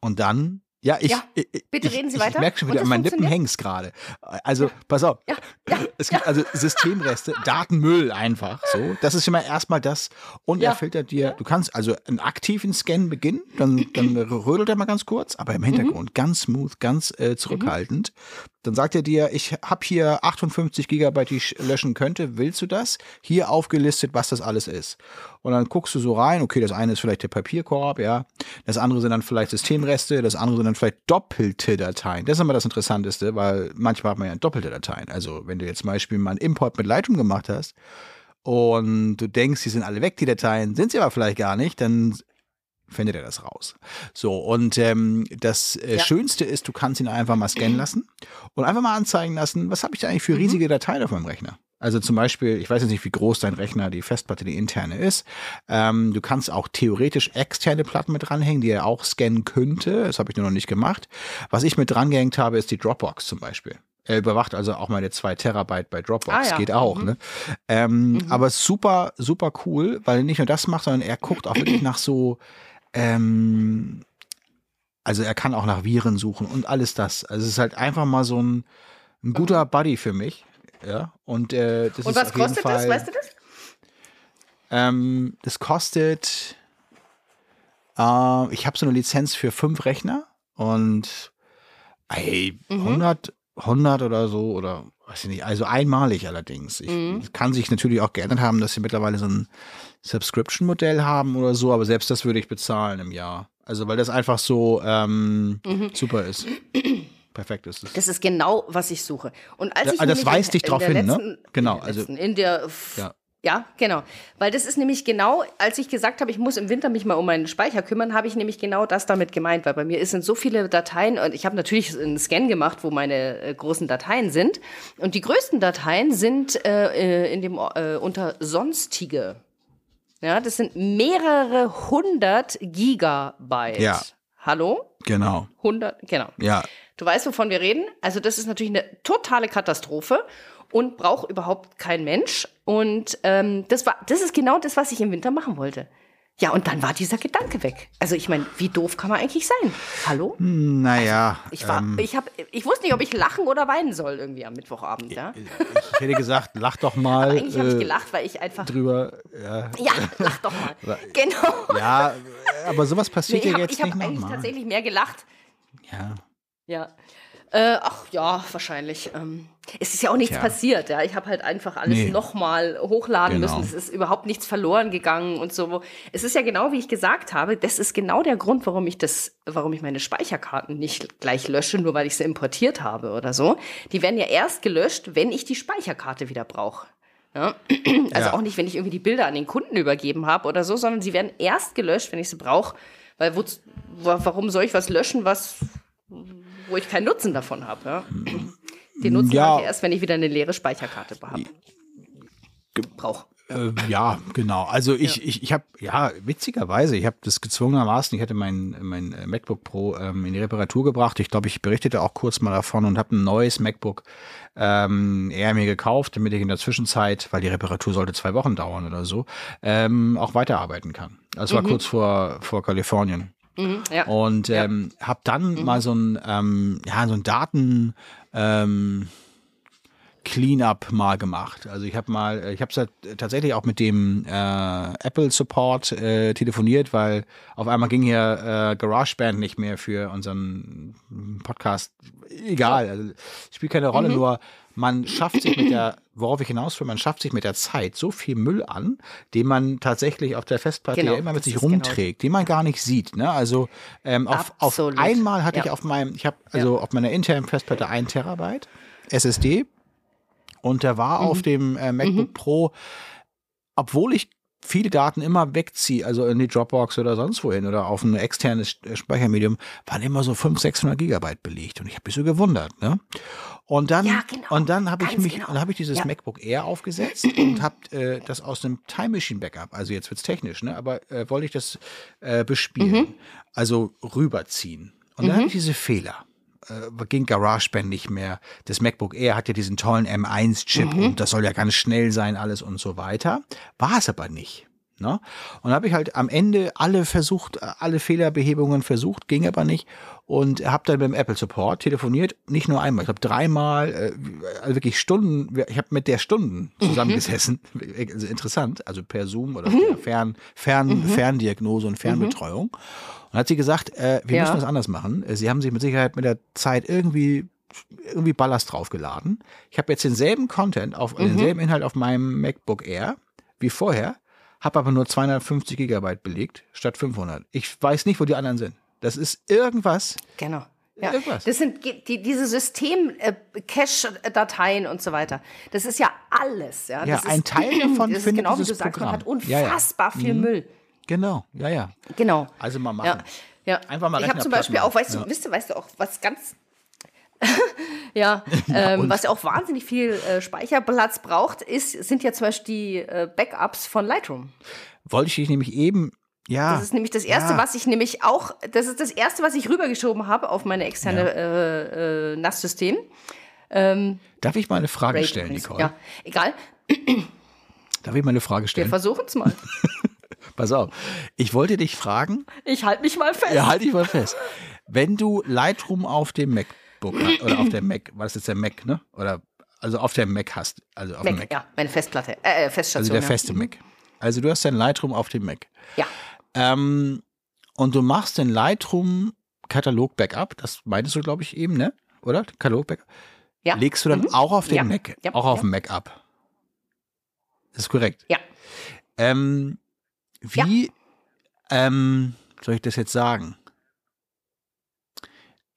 und dann ja, ich, Ja, ich, bitte reden Sie ich, weiter. Ich merke schon wieder, an meinen Lippen hängt's gerade. Also, pass auf. Ja, ja, Es gibt also Systemreste, Datenmüll einfach so. Das ist mal erstmal das. Und Ja. er filtert dir, du kannst also einen aktiven Scan beginnen, dann, dann rödelt er mal ganz kurz, aber im Hintergrund ganz smooth, ganz äh, zurückhaltend. Dann sagt er dir, ich habe hier 58 Gigabyte, die ich löschen könnte. Willst du das? Hier aufgelistet, was das alles ist. Und dann guckst du so rein, okay, das eine ist vielleicht der Papierkorb, ja. Das andere sind dann vielleicht Systemreste, das andere sind dann vielleicht doppelte Dateien. Das ist immer das Interessanteste, weil manchmal hat man ja doppelte Dateien. Also wenn du jetzt zum Beispiel mal einen Import mit Lightroom gemacht hast und du denkst, die sind alle weg, die Dateien, sind sie aber vielleicht gar nicht, dann findet er das raus. So, und ähm, das äh, Ja. Schönste ist, du kannst ihn einfach mal scannen lassen und einfach mal anzeigen lassen, was habe ich da eigentlich für Mhm. riesige Dateien auf meinem Rechner. Also zum Beispiel, ich weiß jetzt nicht, wie groß dein Rechner, die Festplatte, die interne ist. Ähm, du kannst auch theoretisch externe Platten mit dranhängen, die er auch scannen könnte. Das habe ich nur noch nicht gemacht. Was ich mit drangehängt habe, ist die Dropbox zum Beispiel. Er überwacht also auch meine zwei Terabyte bei Dropbox. Ah, ja. Geht auch, Mhm. ne? Ähm, Aber super, super cool, weil er nicht nur das macht, sondern er guckt auch wirklich nach so, ähm, also er kann auch nach Viren suchen und alles das. Also es ist halt einfach mal so ein, ein guter Buddy für mich. Ja, und äh, das Und ist was auf jeden kostet Fall, das? Weißt du das? ähm, das kostet, äh, ich habe so eine Lizenz für fünf Rechner und ey, Mhm. 100, 100 oder so oder weiß ich nicht, also einmalig allerdings. Ich, Mhm. es kann sich natürlich auch geändert haben, dass sie mittlerweile so ein Subscription-Modell haben oder so, aber selbst das würde ich bezahlen im Jahr. Also weil das einfach so ähm, super ist. Perfekt ist es. Das ist genau, was ich suche. Und als Ja, ich das weist dich der hin, ne? letzten- Genau, in der also- letzten- in der Ja. ja, genau. Weil das ist nämlich genau, als ich gesagt habe, ich muss im Winter mich mal um meinen Speicher kümmern, habe ich nämlich genau das damit gemeint, weil bei mir sind so viele Dateien und ich habe natürlich einen Scan gemacht, wo meine äh, großen Dateien sind. Und die größten Dateien sind äh, äh, in dem äh, unter sonstige. Ja, das sind mehrere hundert Gigabyte. Ja. Hallo? Genau. 100, genau. Ja. Du weißt, wovon wir reden? Also das ist natürlich eine totale Katastrophe und braucht überhaupt kein Mensch. Und ähm, das war, das ist genau das, was ich im Winter machen wollte. Ja, und dann war dieser Gedanke weg. Also ich meine, wie doof kann man eigentlich sein? Hallo? Naja. Ich war, ähm, ich habe, ich wusste nicht, ob ich lachen oder weinen soll irgendwie am Mittwochabend. Ja. ich hätte gesagt, lach doch mal Eigentlich habe ich äh, gelacht, weil ich einfach. drüber. Ja, Ja, lach doch mal. Genau. ja, aber sowas Nee, passiert ich ja habe jetzt hab nicht eigentlich nochmal. tatsächlich mehr gelacht. Ja. Ja. Äh, ach ja, wahrscheinlich. Ähm, es ist ja auch nichts Tja. passiert. Ja, ich habe halt einfach alles Nee. nochmal hochladen Genau. müssen. Es ist überhaupt nichts verloren gegangen und so. Es ist ja genau wie ich gesagt habe. Das ist genau der Grund, warum ich das, warum ich meine Speicherkarten nicht gleich lösche, nur weil ich sie importiert habe oder so. Die werden ja erst gelöscht, wenn ich die Speicherkarte wieder brauche. Ja? Also Ja. auch nicht, wenn ich irgendwie die Bilder an den Kunden übergeben habe oder so, sondern sie werden erst gelöscht, wenn ich sie brauche. Weil wa- warum soll ich was löschen, was wo ich keinen Nutzen davon habe. Ja? Den Nutzen Ja. habe ich erst, wenn ich wieder eine leere Speicherkarte habe. Brauch. Äh, ja, genau. Also ich, ich, ich habe, ja, witzigerweise, ich habe das gezwungenermaßen, ich hatte mein, mein äh, MacBook Pro ähm, in die Reparatur gebracht. Ich glaube, ich berichtete auch kurz mal davon und habe ein neues MacBook ähm, Air mir gekauft, damit ich in der Zwischenzeit, weil die Reparatur sollte zwei Wochen dauern oder so, ähm, auch weiterarbeiten kann. Das war kurz vor, vor Kalifornien. Mhm, ja. Und ähm, habe dann mal so ein, ähm, ja, so ein Daten ähm, Cleanup mal gemacht. Also ich habe mal, äh, ich habe es tatsächlich auch mit dem äh, Apple Support äh, telefoniert, weil auf einmal ging hier äh, GarageBand nicht mehr für unseren Podcast. Egal, also, spielt keine Mhm. Rolle. Nur man schafft sich mit der, worauf ich hinaus will, man schafft sich mit der Zeit so viel Müll an, den man tatsächlich auf der Festplatte Genau, ja immer mit sich genau rumträgt, den man gar nicht sieht. Ne? Also ähm, auf, auf einmal hatte ich Ja. auf meinem, ich habe also auf meiner internen Festplatte ein Terabyte SSD und der war Mhm. auf dem äh, MacBook Pro, obwohl ich viele Daten immer wegziehe, also in die Dropbox oder sonst wohin oder auf ein externes äh, Speichermedium, waren immer so 500, 600 Gigabyte belegt und ich habe mich so gewundert. Ne? Und dann, Ja, genau. und dann habe ich mich, genau. dann habe ich dieses Ja. MacBook Air aufgesetzt und habe äh, das aus einem Time Machine Backup, also jetzt wird's technisch, ne? aber äh, wollte ich das äh, bespielen, Mhm. also rüberziehen. Und dann hatte ich diese Fehler äh, ging GarageBand nicht mehr. Das MacBook Air hat ja diesen tollen M1-Chip Mhm. und das soll ja ganz schnell sein, alles und so weiter. War es aber nicht. Ne? Und habe ich halt am Ende alle versucht, alle Fehlerbehebungen versucht, ging aber nicht. Und habe dann beim Apple Support telefoniert, nicht nur einmal, ich glaube dreimal, äh, also wirklich Stunden, ich habe mit der Stunden zusammengesessen, also interessant, also per Zoom oder per Fern, Fern, Ferndiagnose und Fernbetreuung. Und hat sie gesagt, äh, wir Ja. müssen das anders machen. Äh, Sie haben sich mit Sicherheit mit der Zeit irgendwie irgendwie Ballast draufgeladen. Ich habe jetzt denselben Content auf denselben Inhalt auf meinem MacBook Air wie vorher, habe aber nur 250 Gigabyte belegt statt 500. Ich weiß nicht, wo die anderen sind. Das ist irgendwas. Genau. Ja, Irgendwas. das sind die, diese System-Cache-Dateien und so weiter. Das ist ja alles. Ja, Ja, ein ist, Teil davon das ist findet genau wie dieses du sagst, man Programm. hat Ja, ja. unfassbar viel Mhm. Müll. Genau, ja, ja. Genau. Also mal machen. Ja, ja. Einfach mal Ich habe zum Beispiel auch, weißt du, wisst du, weißt du auch, was ganz ja, ähm, was ja auch wahnsinnig viel äh, Speicherplatz braucht, ist, sind ja zum Beispiel die äh, Backups von Lightroom. Wollte ich nämlich eben, ja. Das ist nämlich das erste, ja. was ich nämlich auch, das ist das erste, was ich rübergeschoben habe auf meine externe Ja. äh, äh, NAS-System. Ähm, Darf ich mal eine Frage Raid stellen. Nicole? Ja, egal. Darf ich mal eine Frage Wir stellen? versuchen es mal. Pass auf. Ich wollte dich fragen, Ich halte mich mal fest. ja, halt dich mal fest. Wenn du Lightroom auf dem MacBook oder auf der Mac, war das jetzt der Mac, ne? Oder also auf der Mac hast, also auf dem Mac, Mac. ja, meine Festplatte, äh, äh, Also Feststation. der ja. feste Mac. Also du hast dein Lightroom auf dem Mac. Ja, Ähm, und du machst den Lightroom Katalog Backup, das meintest du, glaube ich, eben, ne? Oder? Katalog Backup. ja. Legst du dann Mhm. auch auf den Ja. Mac, Ja. auch auf dem Mac ab. Das ist korrekt. Ja. Ähm, wie ähm, soll ich das jetzt sagen?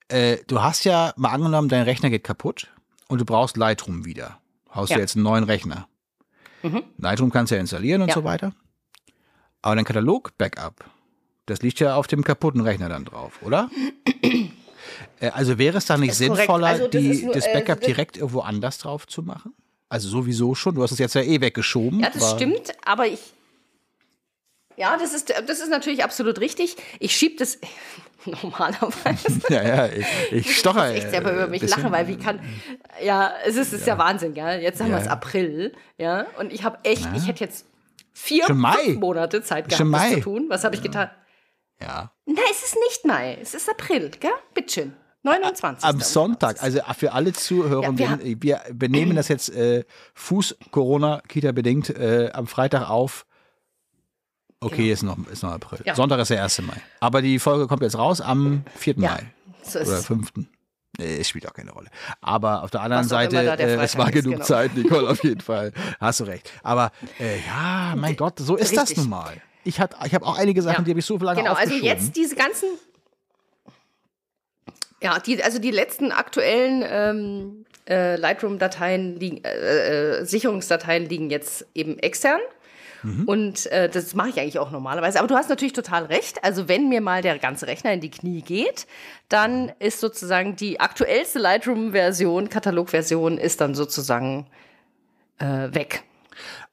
Äh, du hast ja mal angenommen, dein Rechner geht kaputt und du brauchst Lightroom wieder. Haust Ja. du jetzt einen neuen Rechner. Mhm. Lightroom kannst du ja installieren und Ja. so weiter. Aber dein Katalog-Backup, das liegt ja auf dem kaputten Rechner dann drauf, oder? Äh, also wäre es da nicht sinnvoller, Also das die, nur, das äh, Backup das- direkt irgendwo anders drauf zu machen? Also sowieso schon. Du hast es jetzt ja eh weggeschoben. ja, das stimmt, aber ich. Ja, das ist, das ist natürlich absolut richtig. Ich schiebe das normalerweise. Ja, ja, ich, ich stocher. Ich selber äh, über mich lachen, weil wie kann, ja, es ist, es ist ja. Wahnsinn, gell? Jetzt haben Ja, wir es ja. April, ja, und ich habe echt, ich hätte jetzt vier, Monate Zeit gehabt, das zu tun. Was habe ich getan? Ja. Nein, es ist nicht Mai, es ist April, gell? Bitteschön. 29. Am Sonntag, also für alle Zuhörer, Ja, wir wir, wir, nehmen das jetzt äh, Fuß-Corona-Kita bedingt äh, am Freitag auf. Okay, ist, noch, ist noch April. Genau. Ja. Sonntag ist der 1. Mai. Aber die Folge kommt jetzt raus am 4. Ja, Mai. so ist Oder es. 5. Nee, es spielt auch keine Rolle. Aber auf der anderen Seite, der äh, es war ist, genug genau. Zeit, Nicole, auf jeden Fall. Hast du recht. Aber äh, ja, mein Gott, so ist das Richtig. nun mal. Ich, hat- ich habe auch einige Sachen, Ja. die habe ich so lange Genau, also jetzt diese ganzen, ja, die, also die letzten aktuellen ähm, äh, Lightroom-Dateien liegen, äh, äh, Sicherungsdateien liegen jetzt eben extern. Mhm. Und äh, das mache ich eigentlich auch normalerweise. Aber du hast natürlich total recht. Also wenn mir mal der ganze Rechner in die Knie geht, dann ist sozusagen die aktuellste Lightroom-Version, Katalog-Version, ist dann sozusagen äh, weg.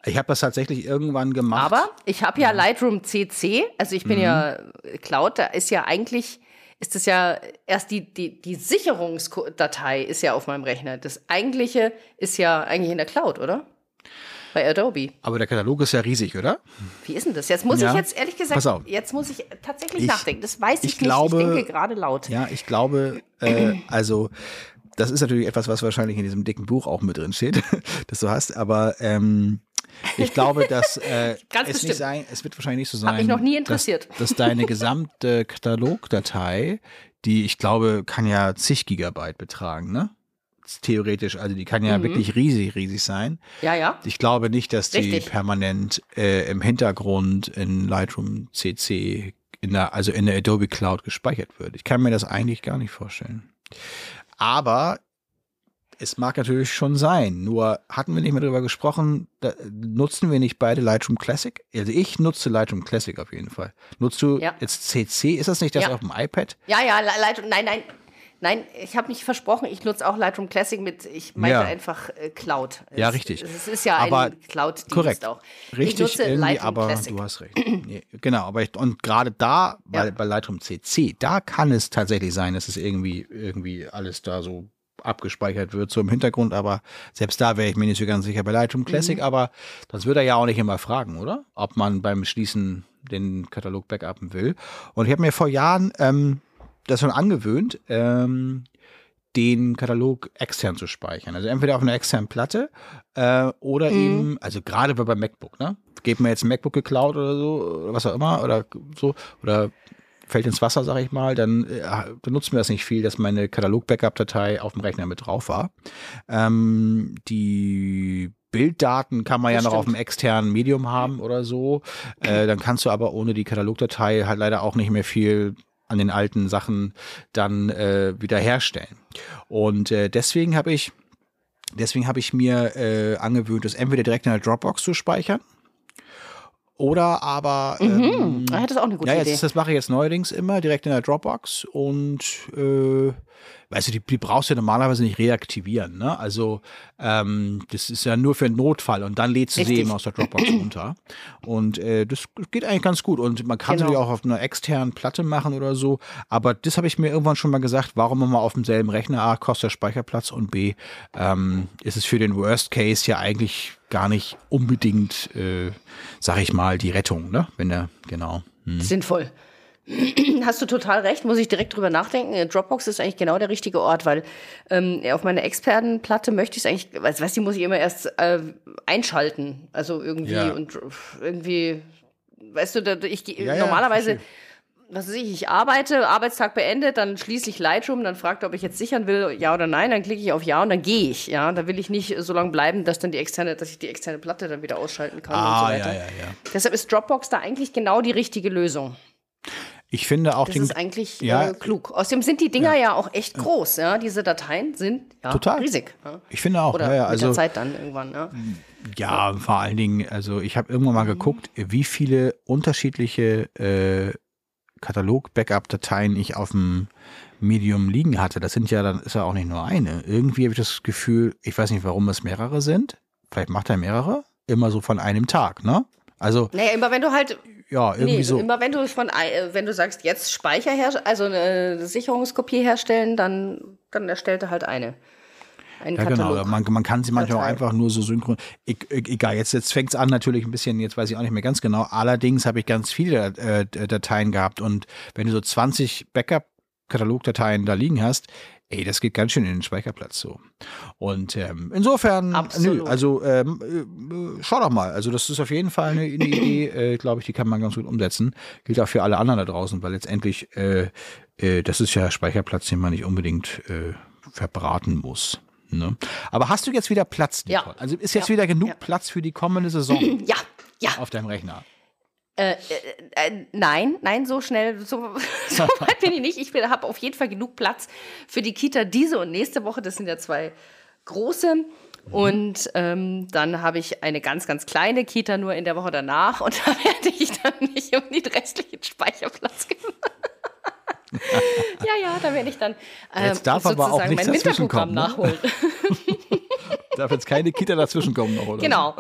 Ich habe das tatsächlich irgendwann gemacht. Aber ich habe ja Lightroom CC, also ich bin ja Mhm. Cloud, da ist ja eigentlich, ist es ja erst die, die, die Sicherungsdatei ist ja auf meinem Rechner. Das eigentliche ist ja eigentlich in der Cloud, oder? Bei Adobe. aber der Katalog ist ja riesig, oder? Wie ist denn das? Jetzt muss Ja. ich jetzt ehrlich gesagt, jetzt muss ich tatsächlich Ich- nachdenken. Das weiß ich, ich nicht. glaube- ich denke gerade laut. Ja, ich glaube, äh, also das ist natürlich etwas, was wahrscheinlich in diesem dicken Buch auch mit drin steht, das du hast, aber ähm, ich glaube, dass äh, Ganz es bestimmt. nicht sein, es wird wahrscheinlich nicht so sein. Hat mich noch nie interessiert. Dass, dass deine gesamte Katalogdatei, die ich glaube, kann ja zig Gigabyte betragen, ne? Theoretisch, also die kann ja Mhm. wirklich riesig, riesig sein. Ja, ja. Ich glaube nicht, dass die Richtig. permanent äh, im Hintergrund in Lightroom CC, in der, also in der Adobe Cloud gespeichert wird. Ich kann mir das eigentlich gar nicht vorstellen. Aber es mag natürlich schon sein. Nur hatten wir nicht mehr darüber gesprochen, nutzen wir nicht beide Lightroom Classic? Also ich nutze Lightroom Classic auf jeden Fall. Nutzt du Ja. jetzt CC? Ist das nicht das Ja. auf dem iPad? Ja, ja, Lightroom, nein, nein. Nein, ich habe nicht versprochen, ich nutze auch Lightroom Classic mit, ich meinte Ja. einfach äh, Cloud. Ja, Es- richtig. Es ist ja Aber ein Cloud-Dienst Korrekt. auch. Richtig, ich Lightroom aber Classic. du hast recht. Nee, genau, aber ich, und gerade da, bei, Ja. bei Lightroom CC, da kann es tatsächlich sein, dass es irgendwie, irgendwie alles da so abgespeichert wird, so im Hintergrund, aber selbst da wäre ich mir nicht so ganz sicher bei Lightroom Mhm. Classic, aber das würde er ja auch nicht immer fragen, oder? Ob man beim Schließen den Katalog backuppen will. Und ich habe mir vor Jahren ähm, das schon angewöhnt, ähm, den Katalog extern zu speichern. Also entweder auf einer externen Platte äh, oder Mhm. eben, also gerade bei MacBook, ne? Geht mir jetzt ein MacBook geklaut oder so, oder was auch immer, oder so, oder fällt ins Wasser, sag ich mal, dann äh, benutzt mir das nicht viel, dass meine Katalog-Backup-Datei auf dem Rechner mit drauf war. Ähm, die Bilddaten kann man Das ja noch auf stimmt. einem externen Medium haben oder so. Äh, dann kannst du aber ohne die Katalogdatei halt leider auch nicht mehr viel an den alten Sachen dann äh, wieder herstellen. Und äh, deswegen habe ich deswegen habe ich mir äh, angewöhnt, das entweder direkt in der Dropbox zu speichern oder aber ähm, Mhm. Ah, das ist auch eine gute ja, Idee. jetzt, das mache ich jetzt neuerdings immer direkt in der Dropbox und äh, weißt du, die, die brauchst du ja normalerweise nicht reaktivieren. Ne? Also ähm, das ist ja nur für einen Notfall und dann lädst du sie Richtig. eben aus der Dropbox runter. Und äh, das geht eigentlich ganz gut. Und man kann Genau. sie auch auf einer externen Platte machen oder so. Aber das habe ich mir irgendwann schon mal gesagt, warum immer auf demselben Rechner? A, kostet der Speicherplatz und B, ähm, ist es für den Worst Case ja eigentlich gar nicht unbedingt, äh, sag ich mal, die Rettung, ne? Wenn der, genau. Hm. Sinnvoll. Hast du total recht, muss ich direkt drüber nachdenken. Äh, Dropbox ist eigentlich genau der richtige Ort, weil ähm, auf meiner Expertenplatte möchte ich es eigentlich, weißt du, die muss ich immer erst äh, einschalten. Also irgendwie Ja. und irgendwie, weißt du, ich Ja, ja, normalerweise, verstehe. was weiß ich, ich arbeite, Arbeitstag beendet, dann schließe ich Lightroom, dann fragt er, ob ich jetzt sichern will, ja oder nein, dann klicke ich auf Ja und dann gehe ich. Ja, da will ich nicht so lange bleiben, dass dann die externe, dass ich die externe Platte dann wieder ausschalten kann und so Ah, weiter. ja, ja, ja. Deshalb ist Dropbox da eigentlich genau die richtige Lösung. Ich finde auch Das den, ist eigentlich ja, äh, klug. Außerdem sind die Dinger ja, auch echt groß. Ja? Diese Dateien sind ja Total. riesig. Ja? ich finde auch, Oder ja, ja, mit also der Zeit dann irgendwann. Ja? ja, vor allen Dingen, also ich habe irgendwann mal geguckt, wie viele unterschiedliche äh, Katalog-Backup-Dateien ich auf dem Medium liegen hatte. Das sind ja dann ist ja auch nicht nur eine. Irgendwie habe ich das Gefühl, ich weiß nicht, warum es mehrere sind. Vielleicht macht er mehrere. Immer so von einem Tag, ne? Also, Naja, immer wenn du halt, ja, irgendwie nee, so. immer wenn du von, äh, wenn du sagst, jetzt Speicher her, also eine Sicherungskopie herstellen, dann, dann erstellt er halt eine. Einen Ja, Katalog. genau. Man, man kann sie manchmal auch einfach nur so synchron. E egal, jetzt, jetzt fängt es an natürlich ein bisschen, jetzt weiß ich auch nicht mehr ganz genau. Allerdings habe ich ganz viele äh, Dateien gehabt und wenn du so 20 Backup-Katalogdateien da liegen hast, ey, das geht ganz schön in den Speicherplatz so. Und ähm, insofern, Absolut. nö, also ähm, äh, schau doch mal. Also das ist auf jeden Fall eine, eine Idee, äh, glaube ich, die kann man ganz gut umsetzen. Gilt auch für alle anderen da draußen, weil letztendlich, äh, äh, das ist ja Speicherplatz, den man nicht unbedingt äh, verbraten muss. Ne? Aber hast du jetzt wieder Platz, Ja. Nicole? Also ist jetzt Ja. wieder genug Ja. Platz für die kommende Saison Ja, ja. auf deinem Rechner? Äh, nein, nein, so schnell, so, so weit bin ich nicht. Ich habe auf jeden Fall genug Platz für die Kita diese und nächste Woche. Das sind ja zwei große. Und ähm, dann habe ich eine ganz, ganz kleine Kita nur in der Woche danach. Und da werde ich dann nicht um den restlichen Speicherplatz kümmern. ja, ja, da werde ich dann ähm, Jetzt darf aber auch sozusagen nichts mein Winterprogramm kommen, ne? nachholen. Darf jetzt keine Kita dazwischen kommen noch, oder? Genau.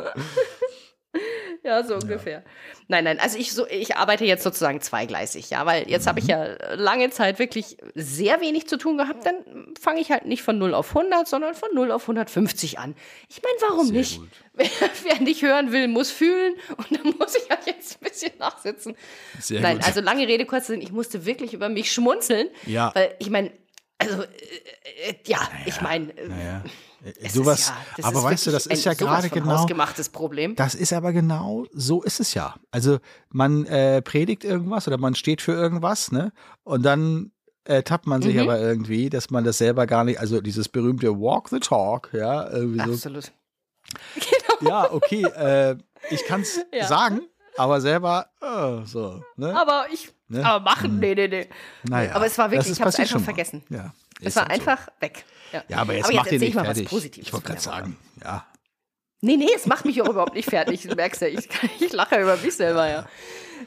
Ja, so ungefähr. Nein, nein, also ich, so, ich arbeite jetzt sozusagen zweigleisig, ja, weil jetzt Mhm. habe ich ja lange Zeit wirklich sehr wenig zu tun gehabt, dann fange ich halt nicht von 0 auf 100, sondern von 0 auf 150 an. Ich meine, warum Sehr nicht? Wer, wer nicht hören will, muss fühlen und dann muss ich halt jetzt ein bisschen nachsitzen. Sehr Nein, gut. also lange Rede, kurzer Sinn, ich musste wirklich über mich schmunzeln, Ja. weil ich meine, also, äh, äh, ja, ich meine, äh, Naja. Es Sowas, ist ja, das aber ist weißt du, das ist ja gerade genau. Das ist aber genau, so ist es ja. Also man äh, predigt irgendwas oder man steht für irgendwas, ne? Und dann äh, tappt man sich Mhm. aber irgendwie, dass man das selber gar nicht, also dieses berühmte Walk the Talk, ja, irgendwie so. Absolut. Ja, okay, äh, ich kann es Ja. sagen, aber selber, äh, so, ne? Aber ich, Ne? aber machen, nee, nee, nee. naja, aber es war wirklich, ich habe es einfach schon vergessen. Ja, Es war halt so. einfach weg. Ja, Ja, aber jetzt aber macht ihr erzähl nicht fertig. was Positives. ich wollte gerade sagen, ja. Nee, nee, es macht mich auch überhaupt nicht fertig. Du merkst ja, ich, ich lache über mich selber, ja.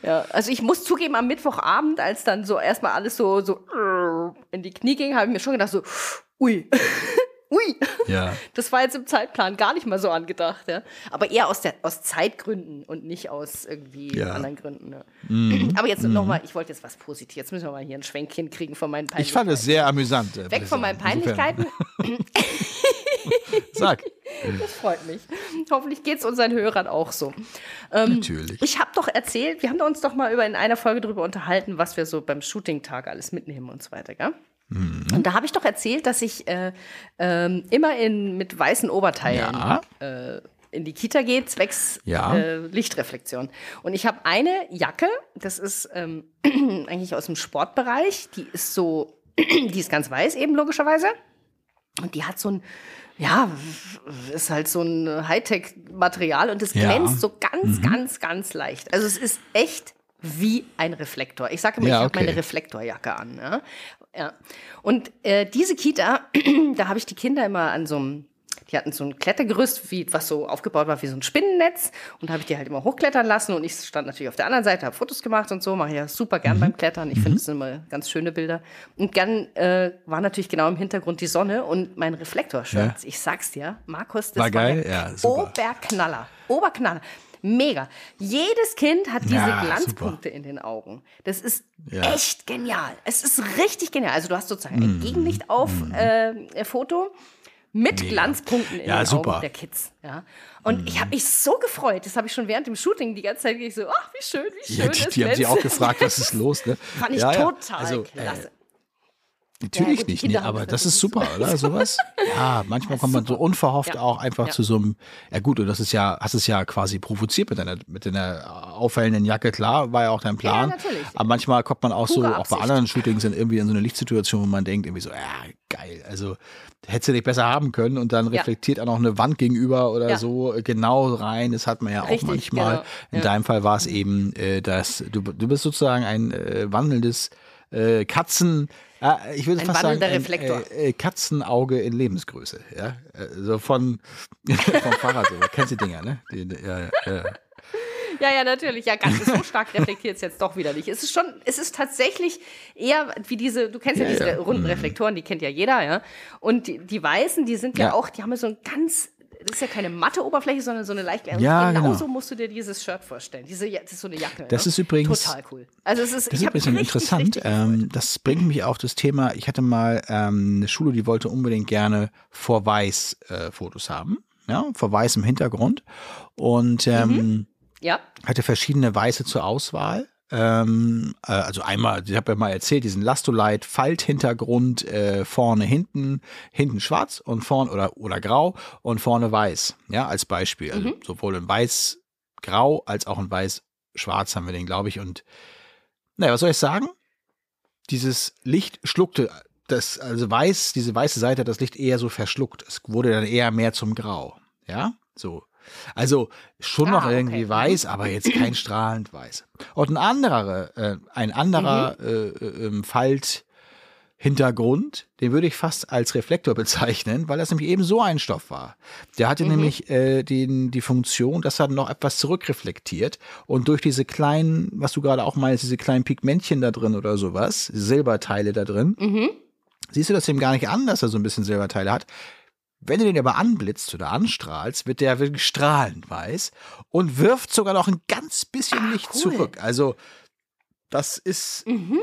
Ja, also ich muss zugeben, am Mittwochabend, als dann so erstmal alles so, so in die Knie ging, habe ich mir schon gedacht, so, ui, ui. Ja. Das war jetzt im Zeitplan gar nicht mal so angedacht, ja. Aber eher aus, der, aus Zeitgründen und nicht aus irgendwie Ja. anderen Gründen. Ne? Mhm. Aber jetzt nochmal, ich wollte jetzt was Positives. Jetzt müssen wir mal hier ein Schwenkchen kriegen von meinen Ich Peinlichkeiten. fand es sehr amüsant. äh, Weg ich von meinen Peinlichkeiten. Sag. Das freut mich. Hoffentlich geht es unseren Hörern auch so. Ähm, Natürlich. Ich habe doch erzählt, wir haben uns doch mal über in einer Folge darüber unterhalten, was wir so beim Shooting-Tag alles mitnehmen und so weiter, gell? Mhm. Und da habe ich doch erzählt, dass ich äh, ähm, immer in, mit weißen Oberteilen Ja. äh, in die Kita gehe, zwecks Ja. äh, Lichtreflexion. Und ich habe eine Jacke, das ist ähm, eigentlich aus dem Sportbereich, die ist so, die ist ganz weiß eben logischerweise. Und die hat so ein, ja, ist halt so ein Hightech-Material und es Ja. glänzt so ganz, ganz, ganz leicht. Also es ist echt wie ein Reflektor. Ich sage immer, Ja, ich habe okay. meine Reflektorjacke an. Ja. Ja. Und äh, diese Kita, da habe ich die Kinder immer an so einem, die hatten so ein Klettergerüst, wie, was so aufgebaut war wie so ein Spinnennetz. Und da habe ich die halt immer hochklettern lassen. Und ich stand natürlich auf der anderen Seite, habe Fotos gemacht und so. Mache ich ja super Mhm. gern beim Klettern. Ich finde, das sind immer ganz schöne Bilder. Und dann äh, war natürlich genau im Hintergrund die Sonne und mein Reflektorshirt. Ja. Ich sag's dir, Markus, das War war, geil? Ja, super. Oberknaller. Oberknaller. Mega. Jedes Kind hat diese Ja, Glanzpunkte in den Augen. Das ist Ja. Echt genial. Es ist richtig genial. Also du hast sozusagen ein Gegenlicht auf äh, Foto mit Mega. Glanzpunkten in Ja, den super. Augen der Kids. Ja. Und ich habe mich so gefreut. Das habe ich schon während dem Shooting die ganze Zeit ich so, ach, wie schön, wie schön Ja, die, die haben sich auch gefragt, was ist los, ne? Fand ich total Also, klasse. Äh, natürlich die nicht, nee, aber das das ist super, oder? Sowas? Ja, manchmal kommt man so unverhofft Ja. auch einfach Ja. zu so einem, ja gut, und das ist ja, hast es ja quasi provoziert mit deiner, mit deiner auffällenden Jacke, klar, war ja auch dein Plan. natürlich. Aber manchmal kommt man auch so, Pure auch bei Absicht. anderen Shootings in irgendwie in so eine Lichtsituation, wo man denkt irgendwie so, ja, geil, also hättest du nicht besser haben können und dann Ja. reflektiert auch noch eine Wand gegenüber oder Ja. so äh, genau rein. Das hat man ja auch Richtig, manchmal. genau. In Ja. deinem Fall war es eben, äh, dass du, du bist sozusagen ein äh, wandelndes äh, Katzen, äh, ich würde Ein fast sagen, ein äh, äh, Katzenauge in Lebensgröße. Ja? So von vom Fahrrad, so. kennst du die Dinger, ne? Die, ja, ja, ja. Ja, natürlich. Ja, ganz so stark reflektiert es jetzt doch wieder nicht. Es ist schon, es ist tatsächlich eher wie diese, du kennst ja, Ja, diese ja. runden Reflektoren, die kennt ja jeder, ja. Und die, die weißen, die sind ja, Ja. auch, die haben ja so ein ganz das ist ja keine matte Oberfläche, sondern so eine leicht glänzende. Ja, genau so musst du dir dieses Shirt vorstellen. Diese, das ist so eine Jacke. Das ne? ist übrigens- total cool. Also es ist, Das ich ist bisschen richtig, interessant. richtig ähm, das bringt mich auf das Thema, ich hatte mal ähm, eine Schule, die wollte unbedingt gerne vor weiß äh, Fotos haben. Ja, vor weißem Hintergrund. Und ähm, ja, hatte verschiedene Weiße zur Auswahl. Ähm, äh, also einmal, ich habe ja mal erzählt, diesen Lastolite Falthintergrund äh, vorne hinten, hinten schwarz und vorne oder oder grau und vorne weiß. Ja, als Beispiel. Also sowohl in weiß grau als auch in weiß schwarz haben wir den, glaube ich. Und naja, was soll ich sagen? Dieses Licht schluckte das, also weiß, diese weiße Seite hat das Licht eher so verschluckt. Es wurde dann eher mehr zum Grau. Ja, so. Also schon Ah, noch okay. irgendwie Mhm. weiß, aber jetzt kein strahlend weiß. Und ein anderer, äh, ein anderer Mhm. äh, äh, ähm, Falthintergrund, den würde ich fast als Reflektor bezeichnen, weil das nämlich eben so ein Stoff war. Der hatte nämlich äh, den, die Funktion, dass er noch etwas zurückreflektiert und durch diese kleinen, was du gerade auch meinst, diese kleinen Pigmentchen da drin oder sowas, Silberteile da drin, siehst du das eben gar nicht an, dass er so ein bisschen Silberteile hat. Wenn du den aber anblitzt oder anstrahlst, wird der wirklich strahlend weiß und wirft sogar noch ein ganz bisschen Licht cool. zurück. Also das ist Mhm.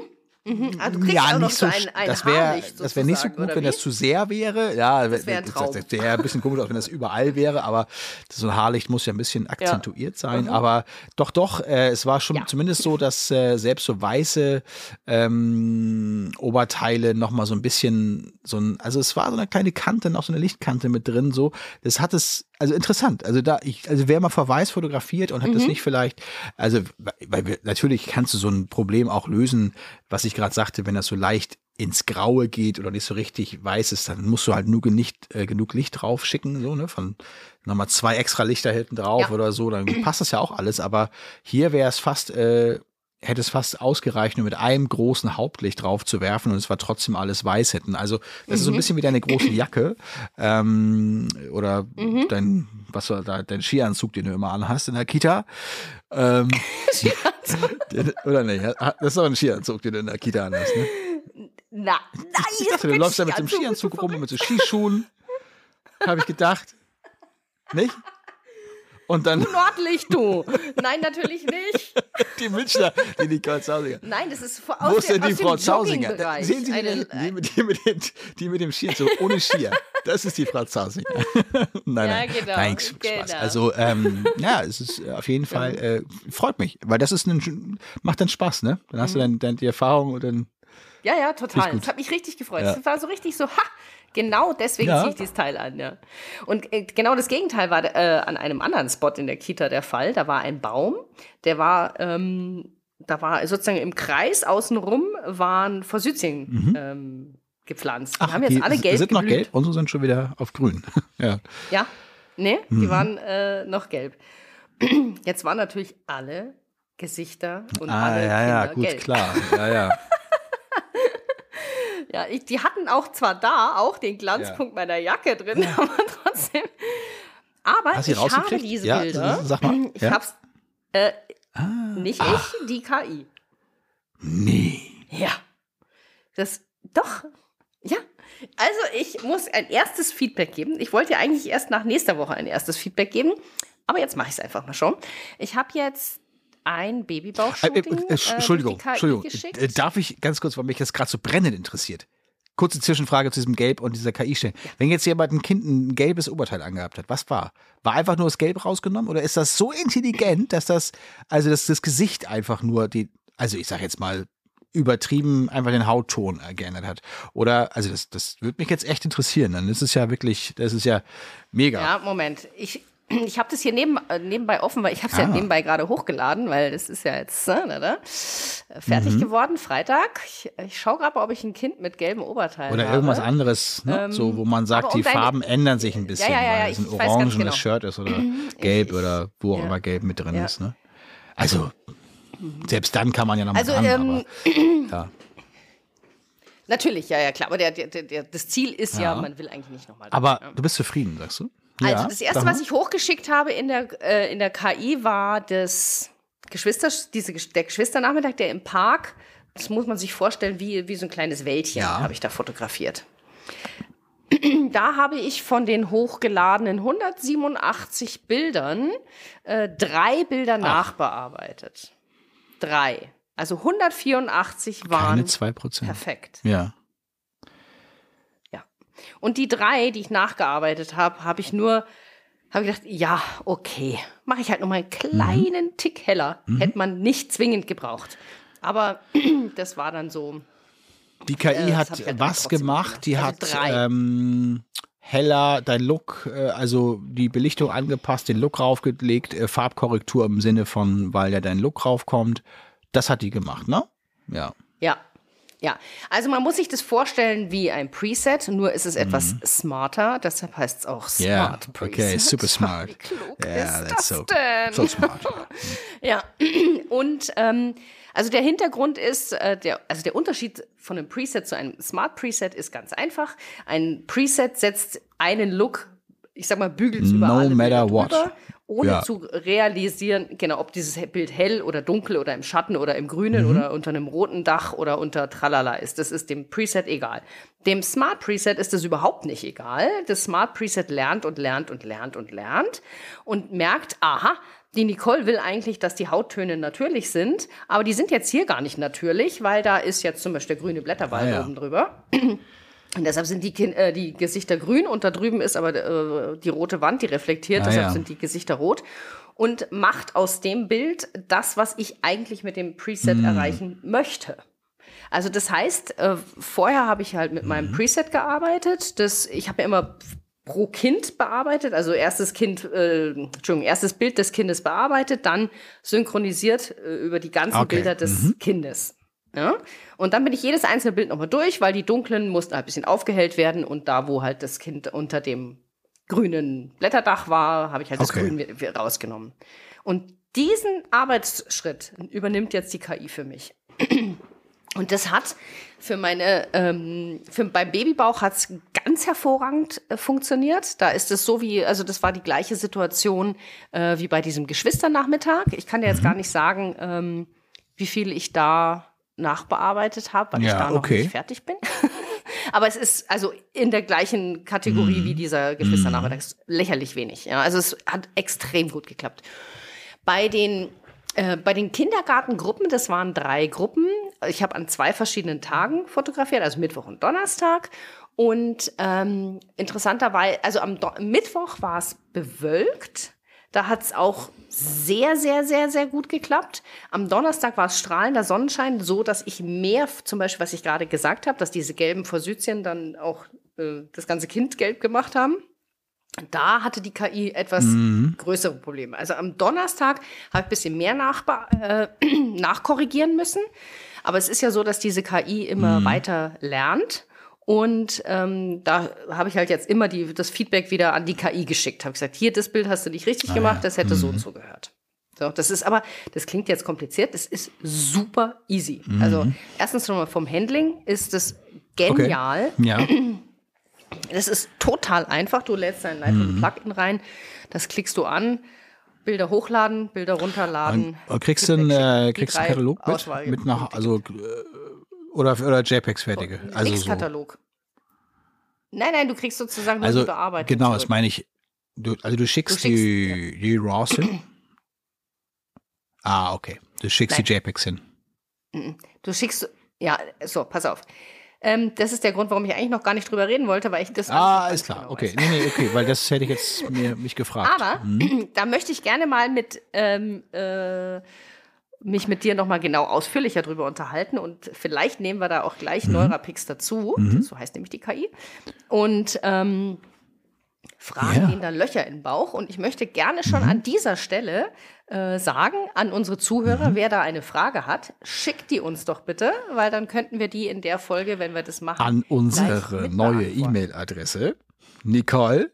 Ah, du kriegst ja auch nicht so so. ein, ein das wäre das wäre nicht so gut, wenn wie? das zu sehr wäre. Ja, das wär ein wäre bisschen komisch, aus, wenn das überall wäre. Aber so ein Haarlicht muss ja ein bisschen akzentuiert sein. Aber doch, doch. Äh, es war schon Mhm. Ja. zumindest so, dass äh, selbst so weiße ähm, Oberteile noch mal so ein bisschen so ein, also es war so eine kleine Kante, noch so eine Lichtkante mit drin. So, das hat es also interessant. Also da, ich, also wer mal vor weiß fotografiert und hat Mhm. das nicht vielleicht, also weil wir, natürlich kannst du so ein Problem auch lösen, was ich gerade sagte, wenn das so leicht ins Graue geht oder nicht so richtig weiß ist, dann musst du halt nur nicht, äh, genug Licht drauf schicken, so, ne, von nochmal zwei extra Lichter hinten drauf Ja. oder so, dann passt das ja auch alles, aber hier wäre es fast, äh, hätte es fast ausgereicht, nur mit einem großen Hauptlicht drauf zu werfen und es war trotzdem alles weiß hätten. Also das ist so ein bisschen wie deine große Jacke ähm, oder dein, was war da, dein Skianzug, den du immer anhast in der Kita. Ähm, oder nicht? Das ist doch ein Skianzug, den du in der Kita anhast, ne? Na, nein, Ich dachte, du läufst da mit Skianzug, Skianzug rum und mit so Skischuhen. Habe ich gedacht. Nicht? Und dann Du Nordlicht, du. Nein, natürlich nicht. die Münchner, die Nicole Zausiger. Nein, das ist vor- Wo aus, ist denn die aus Frau Zausinger? Da-. Sehen Sie die, Eine, die, mit, die, mit dem, die mit dem Skianzug, ohne Skier. Das ist die Frau Zausinger. nein, Ja, nein, genau, nein, Spaß. genau. Also, ähm, ja, es ist auf jeden Fall, äh, freut mich, weil das ist ein, macht dann Spaß, ne? Dann hast du dann, dann die Erfahrung und dann, ja, ja, total. Das hat mich richtig gefreut. Ja. Das war so richtig so, ha, genau deswegen Ja. ziehe ich dieses Teil an, ja. Und äh, genau das Gegenteil war äh, an einem anderen Spot in der Kita der Fall. Da war ein Baum, der war, ähm, da war sozusagen im Kreis außenrum waren Forsythien ähm, gepflanzt. Die haben jetzt Mhm. die alle gelb sind noch gelb, unsere sind schon wieder auf grün. ja. Ja, nee, Mhm. die waren äh, noch gelb. Jetzt waren natürlich alle Gesichter und Ah, alle ja, ja, Kinder gut, gelb. klar. Ja, ja. Ja, ich, die hatten auch zwar da auch den Glanzpunkt meiner Jacke drin, aber trotzdem. Aber ich habe diese Ja, Bilder. sag mal, Ich ja? hab's. Äh, Ah, nicht ich, die KI. nee. Ja. Das. Doch. Ja. Also, ich muss ein erstes Feedback geben. Ich wollte ja eigentlich erst nach nächster Woche ein erstes Feedback geben. Aber jetzt mache ich es einfach mal schon. Ich habe jetzt ein Äh, Babybauch-Shooting. äh, äh, äh, Entschuldigung, durch die KI Entschuldigung. geschickt. Äh, Darf ich ganz kurz, weil mich das gerade so brennend interessiert. Kurze Zwischenfrage zu diesem Gelb und dieser KI stellen. Wenn jetzt jemand ein Kind ein gelbes Oberteil angehabt hat, was war? War einfach nur das Gelb rausgenommen oder ist das so intelligent, dass das, also dass das Gesicht einfach nur die, also ich sag jetzt mal, übertrieben einfach den Hautton äh, geändert hat? Oder, also das, das würde mich jetzt echt interessieren. Dann ist es ja wirklich, das ist ja mega. Ja, Moment. Ich, ich habe das hier neben, äh, nebenbei offen, weil ich habe es ja Ah. nebenbei gerade hochgeladen, weil das ist ja jetzt äh, da, da, fertig Mhm. geworden, Freitag. Ich, ich schaue gerade, ob ich ein Kind mit gelbem Oberteil Oder habe. irgendwas anderes, ne? so, wo man sagt, Ähm, die Farben ändern sich ein bisschen, ja, ja, weil es ein orangenes genau. Shirt ist oder gelb ich- oder wo auch ja. immer gelb mit drin Ja. ist. Ne? Also, selbst dann kann man ja noch mal Also, dran, ähm, aber ja. Natürlich, ja, ja, klar. Aber der, der, der, das Ziel ist ja, Ja. man will eigentlich nicht nochmal. aber du bist zufrieden, sagst du? Also ja, das erste, mal. was ich hochgeschickt habe in der, äh, in der KI, war das Geschwister, diese, der Geschwisternachmittag, der im Park, das muss man sich vorstellen, wie, wie so ein kleines Wäldchen Ja. habe ich da fotografiert. da habe ich von den hochgeladenen 187 Bildern äh, drei Bilder nachbearbeitet. Drei. Also 184 waren Keine 2%. perfekt. Ja. Und die drei, die ich nachgearbeitet habe, habe ich nur, habe ich gedacht, ja, okay, mache ich halt noch mal einen kleinen Tick heller. Hätte man nicht zwingend gebraucht. Aber das war dann so. Die KI Äh, hat halt was gemacht? Die hat Also drei. ähm, heller dein Look, äh, also die Belichtung angepasst, den Look raufgelegt, äh, Farbkorrektur im Sinne von, weil ja dein Look raufkommt. Das hat die gemacht, ne? Ja. Ja. Ja, also man muss sich das vorstellen wie ein Preset, nur ist es etwas smarter, deshalb heißt es auch Smart Ja, Preset. okay, super smart. Wie klug Ja, ist das so, denn? so smart. Ja, und ähm, also der Hintergrund ist, äh, der, also der Unterschied von einem Preset zu einem Smart Preset ist ganz einfach. Ein Preset setzt einen Look, ich sag mal, bügelt über No matter Bilder what. drüber, ohne Ja. zu realisieren, genau, ob dieses Bild hell oder dunkel oder im Schatten oder im Grünen Mhm. oder unter einem roten Dach oder unter Tralala ist. Das ist dem Preset egal. Dem Smart Preset ist das überhaupt nicht egal. Das Smart Preset lernt und lernt und lernt und lernt und merkt, aha, die Nicole will eigentlich, dass die Hauttöne natürlich sind, aber die sind jetzt hier gar nicht natürlich, weil da ist jetzt zum Beispiel der grüne Blätterwald Ah, ja. oben drüber. Und deshalb sind die, äh, die Gesichter grün und da drüben ist aber äh, die rote Wand, die reflektiert, Ah, deshalb ja. sind die Gesichter rot. Und macht aus dem Bild das, was ich eigentlich mit dem Preset Hm. erreichen möchte. Also das heißt, äh, vorher habe ich halt mit Mhm. meinem Preset gearbeitet. Das, ich habe ja immer pro Kind bearbeitet, also erstes Kind, äh, Entschuldigung, erstes Bild des Kindes bearbeitet, dann synchronisiert äh, über die ganzen Okay, Bilder des Kindes. Ja? Und dann bin ich jedes einzelne Bild nochmal durch, weil die dunklen mussten halt ein bisschen aufgehellt werden und da, wo halt das Kind unter dem grünen Blätterdach war, habe ich halt das Okay. Grün wi- wi- rausgenommen. Und diesen Arbeitsschritt übernimmt jetzt die KI für mich. Und das hat für meine, ähm, für, beim Babybauch hat es ganz hervorragend äh, funktioniert. Da ist es so wie, also das war die gleiche Situation äh, wie bei diesem Geschwisternachmittag. Ich kann dir Mhm. jetzt gar nicht sagen, ähm, wie viel ich da nachbearbeitet habe, weil ich Ja, da noch okay. nicht fertig bin. Aber es ist also in der gleichen Kategorie Mhm. wie dieser Geschwisternachmittag. Es ist lächerlich wenig. Ja. Also es hat extrem gut geklappt. Bei den, äh, bei den Kindergartengruppen, das waren drei Gruppen. Ich habe an zwei verschiedenen Tagen fotografiert, also Mittwoch und Donnerstag. Und ähm, interessanterweise, also am Do Mittwoch war es bewölkt. Da hat es auch sehr, sehr, sehr, sehr gut geklappt. Am Donnerstag war es strahlender Sonnenschein, so dass ich mehr, zum Beispiel, was ich gerade gesagt habe, dass diese gelben Forsythien dann auch äh, das ganze Kind gelb gemacht haben. Da hatte die KI etwas größere Probleme. Also am Donnerstag habe ich ein bisschen mehr äh, nachkorrigieren müssen. Aber es ist ja so, dass diese KI immer weiter lernt. Und ähm, da habe ich halt jetzt immer die, das Feedback wieder an die KI geschickt. Habe gesagt, hier, das Bild hast du nicht richtig gemacht, das hätte so und so gehört. So, das ist aber, das klingt jetzt kompliziert, das ist super easy. Also erstens schon mal vom Handling ist es genial. Ja. Das ist total einfach. Du lädst dein Lightroom Plugin rein, das klickst du an, Bilder hochladen, Bilder runterladen. Und kriegst du einen, äh, kriegst einen Katalog mit, mit nach, also äh, oder oder JPEGs fertige. Also Nix so. Nein, nein, du kriegst sozusagen nur Also die Bearbeitung. genau, das zurück. meine ich. Du, also du schickst, Du schickst, die, die RAWs hin. Ah, okay. Du schickst die JPEGs hin. Du schickst, ja, so, pass auf. Ähm, das ist der Grund, warum ich eigentlich noch gar nicht drüber reden wollte, weil ich das. Ah, ist klar. genau Okay. weiß. Nee, nee, okay, weil das hätte ich jetzt mir mich gefragt. Aber da möchte ich gerne mal mit ähm, äh, mich mit dir noch mal genau ausführlicher drüber unterhalten und vielleicht nehmen wir da auch gleich Neurapix dazu. So heißt nämlich die KI. Und ähm, fragen Ja. denen dann Löcher in den Bauch. Und ich möchte gerne schon an dieser Stelle äh, sagen an unsere Zuhörer, wer da eine Frage hat, schickt die uns doch bitte, weil dann könnten wir die in der Folge, wenn wir das machen, An unsere neue. E-Mail-Adresse Nicole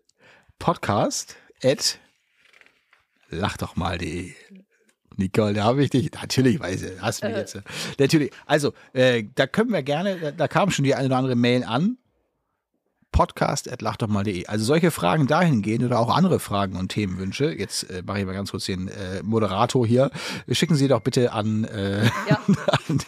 Podcast at lach doch mal.de. Nicole, da habe ich dich. Natürlich weiß ich, hast du mich jetzt. äh, Natürlich. Also, äh, da können wir gerne, da, da kam schon die eine oder andere Mail an. podcast.lachdochmal.de. Also solche Fragen dahingehend oder auch andere Fragen und Themenwünsche. Jetzt äh, mache ich mal ganz kurz den äh, Moderator hier. Schicken Sie doch bitte an, äh, Ja. an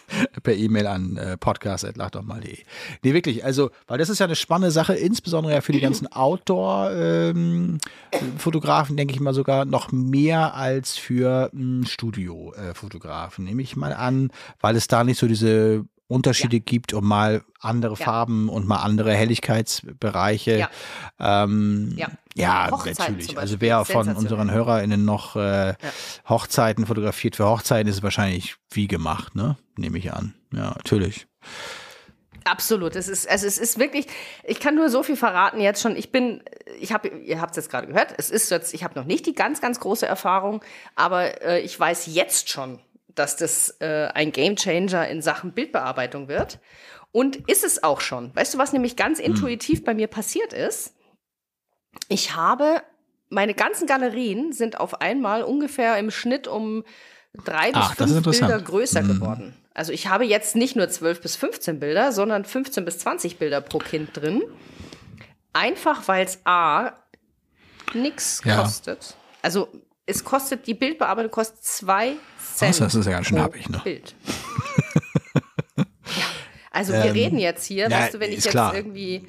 per E-Mail an äh, podcast.lachdochmal.de. Nee, wirklich, also, weil das ist ja eine spannende Sache, insbesondere ja für die ganzen Outdoor-Fotografen, denke ich mal sogar noch mehr als für ähm, Studio-Fotografen, nehme ich mal an, weil es da nicht so diese Unterschiede gibt und mal andere Ja. Farben und mal andere Helligkeitsbereiche. Ja. Ähm, Ja. ja, natürlich. Also wer von unseren HörerInnen noch äh, Hochzeiten fotografiert für Hochzeiten, ist es wahrscheinlich wie gemacht, ne? Nehme ich an. Ja, natürlich. Absolut. Es ist, also es ist wirklich, ich kann nur so viel verraten jetzt schon. Ich bin, ich habe, ihr habt es jetzt gerade gehört, es ist jetzt, ich habe noch nicht die ganz, ganz große Erfahrung, aber äh, ich weiß jetzt schon, dass das äh, ein Gamechanger in Sachen Bildbearbeitung wird. Und ist es auch schon. Weißt du, was nämlich ganz intuitiv bei mir passiert ist? Ich habe, meine ganzen Galerien sind auf einmal ungefähr im Schnitt um drei bis Ach, fünf Bilder größer Mhm. geworden. Also ich habe jetzt nicht nur 12 bis 15 Bilder, sondern 15 bis 20 Bilder pro Kind drin. Einfach weil es A nichts Ja. kostet. Also es kostet, die Bildbearbeitung kostet zwei Cent. das ist ja ganz schön happig, ne? Bild. ja. Also wir reden jetzt hier, Ähm, ja, weißt du, wenn ich jetzt klar. irgendwie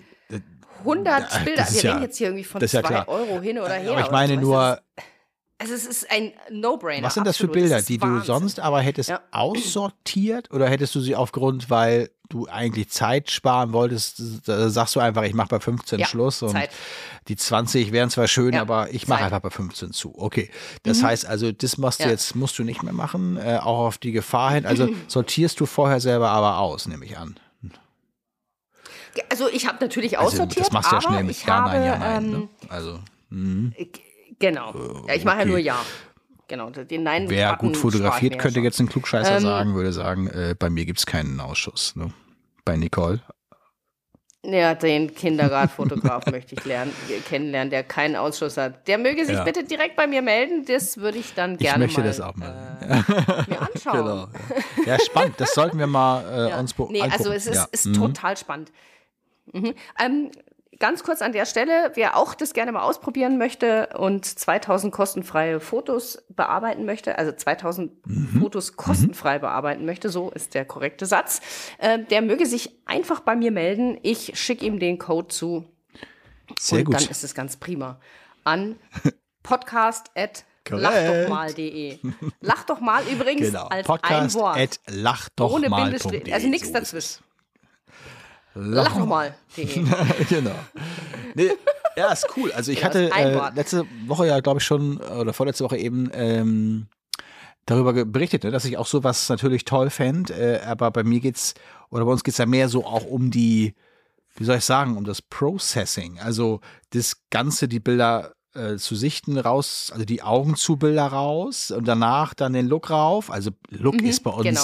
100 Ja, Bilder, wir ja- reden jetzt hier irgendwie von das ist ja 2 klar. Euro hin oder her. Aber ich meine du, nur, Also es ist ein No-Brainer. was sind das für absolut. Bilder, ist die du Wahnsinn. sonst aber hättest Ja. aussortiert oder hättest du sie aufgrund, weil du eigentlich Zeit sparen wolltest, sagst du einfach, ich mache bei 15 Ja, Schluss und Zeit. die 20 wären zwar schön, Ja, aber ich mache. Mhm. einfach bei 15 zu. Okay, das heißt also, das machst du Ja. jetzt, musst du nicht mehr machen, äh, auch auf die Gefahr hin. Also sortierst du vorher selber aber aus, nehme ich an. Also ich habe natürlich Also aussortiert, das machst du ja aber schnell mit ich Ja, habe, nein, ja, nein. ähm, ne? Also mhm. G- Genau. Ja, ich mache ja okay. nur Ja. Genau, den Nein. wer gut fotografiert, könnte jetzt ein Klugscheißer Ähm, sagen, würde sagen, äh, bei mir gibt es keinen Ausschuss. Ne? Bei Nicole. Ja, den Kindergartenfotograf möchte ich lernen, kennenlernen, der keinen Ausschuss hat. Der möge sich Ja. bitte direkt bei mir melden. Das würde ich dann gerne ich möchte mal, das auch mal. Äh, mir anschauen. Genau. Ja, spannend. Das sollten wir mal äh, Ja. uns be- Nee, also angucken. es ist, ist Mhm. total spannend. Mhm. Ähm, ganz kurz an der Stelle, wer auch das gerne mal ausprobieren möchte und 2000 kostenfreie Fotos bearbeiten möchte, also 2000 Mhm. Fotos kostenfrei bearbeiten möchte, so ist der korrekte Satz, äh, der möge sich einfach bei mir melden. Ich schicke ihm den Code zu Sehr und gut. dann ist es ganz prima. An podcast at lachdochmal.de. Lach doch mal übrigens Genau. als ein Podcast Wort. at lachdochmal.de. Ohne Bindestrich. Also nichts So dazwischen. Es. Lach doch mal.de. genau. Nee, ja, ist cool. Also ich Genau, hatte äh, letzte Woche ja, glaube ich, schon, oder vorletzte Woche eben ähm, darüber berichtet, ne, dass ich auch sowas natürlich toll fände. Äh, aber bei mir geht's, oder bei uns geht's ja mehr so auch um die, wie soll ich sagen, um das Processing. Also das Ganze, die Bilder äh, zu sichten raus, also die Augen zu Bilder raus und danach dann den Look rauf. Also Look ist bei uns genau.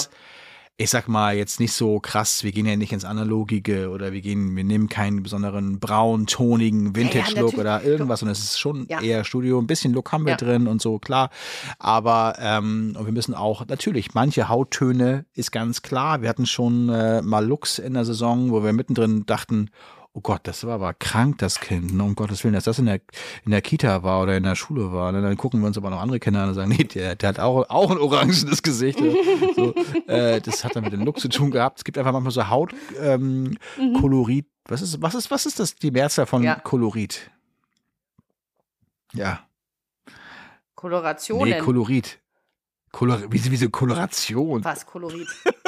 Ich sag mal, jetzt nicht so krass, wir gehen ja nicht ins Analogige oder wir gehen, wir nehmen keinen besonderen braun-tonigen Vintage-Look natürlich. oder irgendwas, sondern es ist schon Ja. eher Studio. Ein bisschen Look haben wir Ja. drin und so, klar. Aber ähm, und wir müssen auch, natürlich, manche Hauttöne ist ganz klar. Wir hatten schon äh, mal Looks in der Saison, wo wir mittendrin dachten, Oh Gott, das war aber krank, das Kind. Ne? Um Gottes Willen, dass das in der, in der Kita war oder in der Schule war. Ne? Dann gucken wir uns aber noch andere Kinder an und sagen, nee, der, der hat auch, auch ein orangenes Gesicht. so, äh, das hat dann mit dem Look zu tun gehabt. Es gibt einfach manchmal so Hautkolorit. Ähm, Kolorit. was, ist, was, ist, was ist das, die Mehrzahl von Ja. Kolorit? Ja. Kolorationen. Nee, Kolorit. Kolor, wie, wie so Koloration. Was, Kolorit?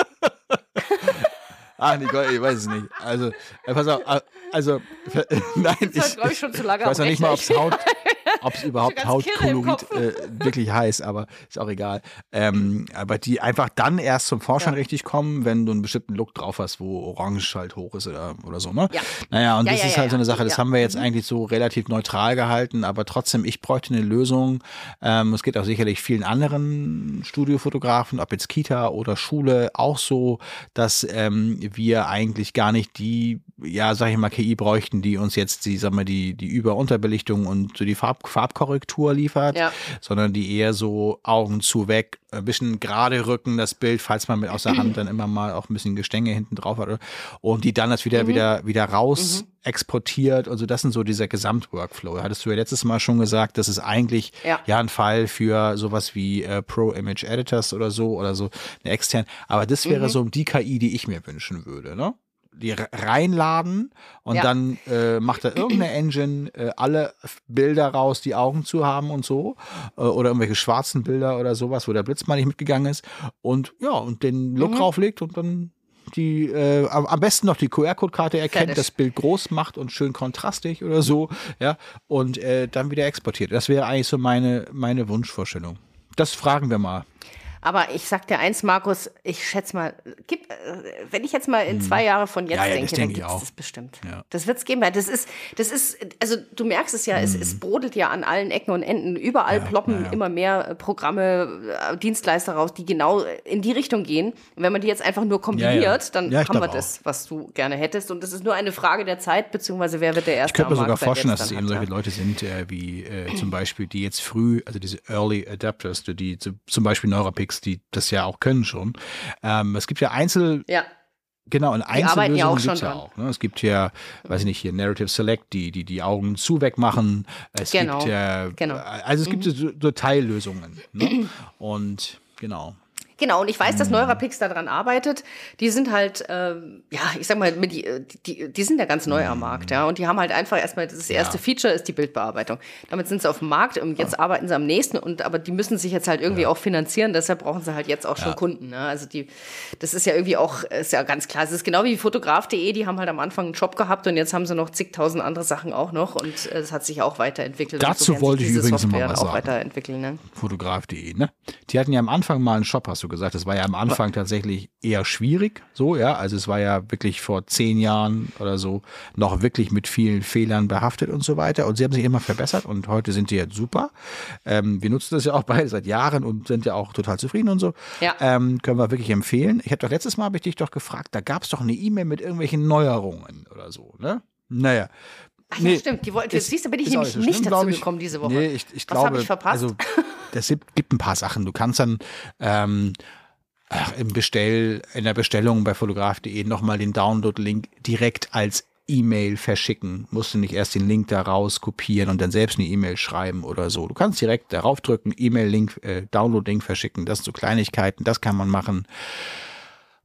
Ah, Nicole, ich weiß es nicht. Also, äh, pass auf, äh, also, nein, Das ich, glaube ich, schon zu lange ich weiß noch nicht mal, ob es Haut, ob es überhaupt Hautkolorit äh, wirklich heißt, aber ist auch egal. Ähm, aber die einfach dann erst zum Vorschein Ja. richtig kommen, wenn du einen bestimmten Look drauf hast, wo Orange halt hoch ist oder, oder so, ne? Ja. Naja, und Ja, das ja, ist halt so eine. Sache, das haben wir jetzt Mhm. eigentlich so relativ neutral gehalten, aber trotzdem, ich bräuchte eine Lösung. Ähm, es geht auch sicherlich vielen anderen Studiofotografen, ob jetzt Kita oder Schule, auch so, dass ähm, wir eigentlich gar nicht die, ja, sag ich mal, KI bräuchten, die uns jetzt die, sag mal, die, die Über- Unterbelichtung und so die Farb, Farbkorrektur liefert, Ja. sondern die eher so Augen zu weg, ein bisschen gerade rücken das Bild, falls man mit aus der Hand dann immer mal auch ein bisschen Gestänge hinten drauf hat. Und die dann das wieder, wieder, wieder raus exportiert. Also das sind so dieser Gesamtworkflow. Hattest du ja letztes Mal schon gesagt, das ist eigentlich Ja. ja ein Fall für sowas wie äh, Pro Image Editors oder so oder so eine extern. Aber das Mhm. wäre so die KI, die ich mir wünschen würde, ne? Die re- reinladen und Ja. dann äh, macht da irgendeine Engine äh, alle Bilder raus, die Augen zu haben und so. Äh, oder irgendwelche schwarzen Bilder oder sowas, wo der Blitz mal nicht mitgegangen ist. Und ja, und den Look Mhm. drauflegt und dann die äh, am am besten noch die QR-Code-Karte erkennt, Fertig. das Bild groß macht und schön kontrastig oder so, ja, und äh, dann wieder exportiert. Das wäre eigentlich so meine, meine Wunschvorstellung. Das fragen wir mal. Aber ich sag dir eins, Markus, ich schätze mal, gib, äh, wenn ich jetzt mal in zwei Jahre von jetzt Hm. Ja, ja, denke, das dann denke ich gibt es auch. das bestimmt. Ja. Das wird es geben, das ist, das ist, also du merkst es ja, es, Hm. es brodelt ja an allen Ecken und Enden. Überall ploppen immer mehr äh, Programme, äh, Dienstleister raus, die genau in die Richtung gehen. Und wenn man die jetzt einfach nur kombiniert, dann haben wir das, was du gerne hättest. Und das ist nur eine Frage der Zeit, beziehungsweise wer wird der Erste Ich könnte mir sogar vorstellen, dass es dann eben solche. Leute sind, äh, wie äh, zum Beispiel, die jetzt früh, also diese Early Adapters, die, die zum Beispiel Neurapix, die das ja auch können schon. Ähm, es gibt ja Einzel, Ja, Genau, und ja Einzellösungen auch gibt's schon ja auch. Ne? Es gibt ja, weiß ich nicht, hier Narrative Select, die die, die Augen zu weg machen. Es Genau, gibt ja, genau. also es gibt so, so Teillösungen. Ne? Und genau. Genau, und ich weiß, dass Neurapix daran arbeitet. Die sind halt, ähm, ja, ich sag mal, die, die, die sind ja ganz neu am Markt, ja. Und die haben halt einfach erstmal, das erste. Ja. Feature ist die Bildbearbeitung. Damit sind sie auf dem Markt und jetzt arbeiten sie am nächsten und aber die müssen sich jetzt halt irgendwie auch finanzieren, deshalb brauchen sie halt jetzt auch schon Ja. Kunden. Ne? Also die, das ist ja irgendwie auch, ist ja ganz klar. Es ist genau wie fotograf.de, die haben halt am Anfang einen Job gehabt und jetzt haben sie noch zigtausend andere Sachen auch noch und äh, es hat sich auch weiterentwickelt. Dazu so wollte ich übrigens noch mal Software was auch sagen. weiterentwickeln. Ne? Fotograf.de, ne? Die hatten ja am Anfang mal einen Shop, hast du gesagt. Das war ja am Anfang tatsächlich eher schwierig, so, ja. Also es war ja wirklich vor zehn Jahren oder so noch wirklich mit vielen Fehlern behaftet und so weiter. Und sie haben sich immer verbessert und heute sind die jetzt super. Ähm, wir nutzen das ja auch beide seit Jahren und sind ja auch total zufrieden und so. Ja. Ähm, können wir wirklich empfehlen. Ich habe doch letztes Mal, habe ich dich doch gefragt, da gab es doch eine E-Mail mit irgendwelchen Neuerungen oder so, ne? Naja. Ach ja, stimmt. Die wollten, jetzt ist- siehst du, bin ich nämlich nicht schlimm, dazu gekommen diese Woche. Nee, ich, ich Was glaube, habe ich verpasst? also das gibt, ein paar Sachen. Du kannst dann ähm, im Bestell, in der Bestellung bei fotograf.de nochmal den Download-Link direkt als E-Mail verschicken. Musst du nicht erst den Link da raus kopieren und dann selbst eine E-Mail schreiben oder so. Du kannst direkt darauf drücken, E-Mail-Link, äh, Download-Link verschicken. Das sind so Kleinigkeiten, das kann man machen.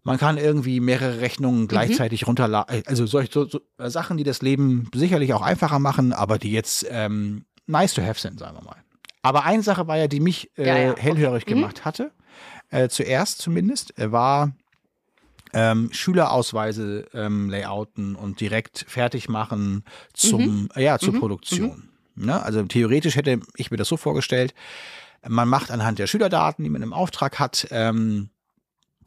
Man kann irgendwie mehrere Rechnungen gleichzeitig runterladen. Also solche so, so äh, Sachen, die das Leben sicherlich auch einfacher machen, aber die jetzt ähm, nice to have sind, sagen wir mal. Aber eine Sache war ja, die mich äh, Ja, ja, okay. hellhörig gemacht hatte, äh, zuerst zumindest, äh, war ähm, Schülerausweise ähm, layouten und direkt fertig machen zum, äh, ja, zur Produktion. Ne? Also theoretisch hätte ich mir das so vorgestellt, man macht anhand der Schülerdaten, die man im Auftrag hat, ähm,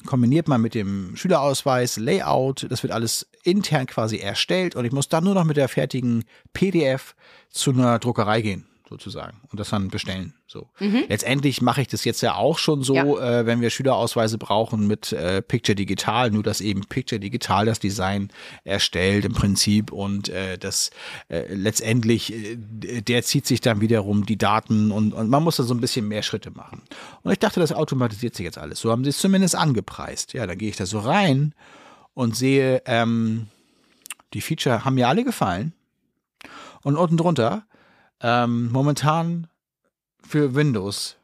kombiniert man mit dem Schülerausweis, Layout, das wird alles intern quasi erstellt und ich muss dann nur noch mit der fertigen PDF zu einer Druckerei gehen, sozusagen, und das dann bestellen. So. Letztendlich mache ich das jetzt ja auch schon so, Ja. äh, wenn wir Schülerausweise brauchen mit äh, Picture Digital, nur dass eben Picture Digital das Design erstellt im Prinzip und äh, das äh, letztendlich, äh, der zieht sich dann wiederum die Daten und, und man muss da so ein bisschen mehr Schritte machen. Und ich dachte, das automatisiert sich jetzt alles. So haben sie es zumindest angepreist. Ja, dann gehe ich da so rein und sehe, ähm, die Feature haben mir alle gefallen. Und unten drunter, ähm, momentan für Windows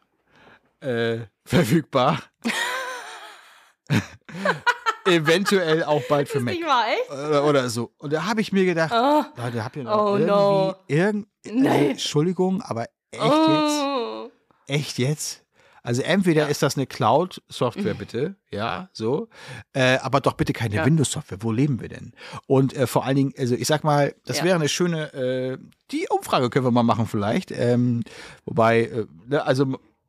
äh, verfügbar. Eventuell auch bald für Mac. Oder, oder so. Und da habe ich mir gedacht, Leute, habt ihr noch Oh, irgendwie no. irgend, Nee. Entschuldigung, aber echt jetzt? Oh. Echt jetzt? Also entweder ist das eine Cloud-Software bitte, ja, so, äh, aber doch bitte keine Ja. Windows-Software. Wo leben wir denn? Und äh, vor allen Dingen, also ich sag mal, das Ja. wäre eine schöne, äh, die Umfrage können wir mal machen vielleicht. Ähm, wobei, äh, ne, also,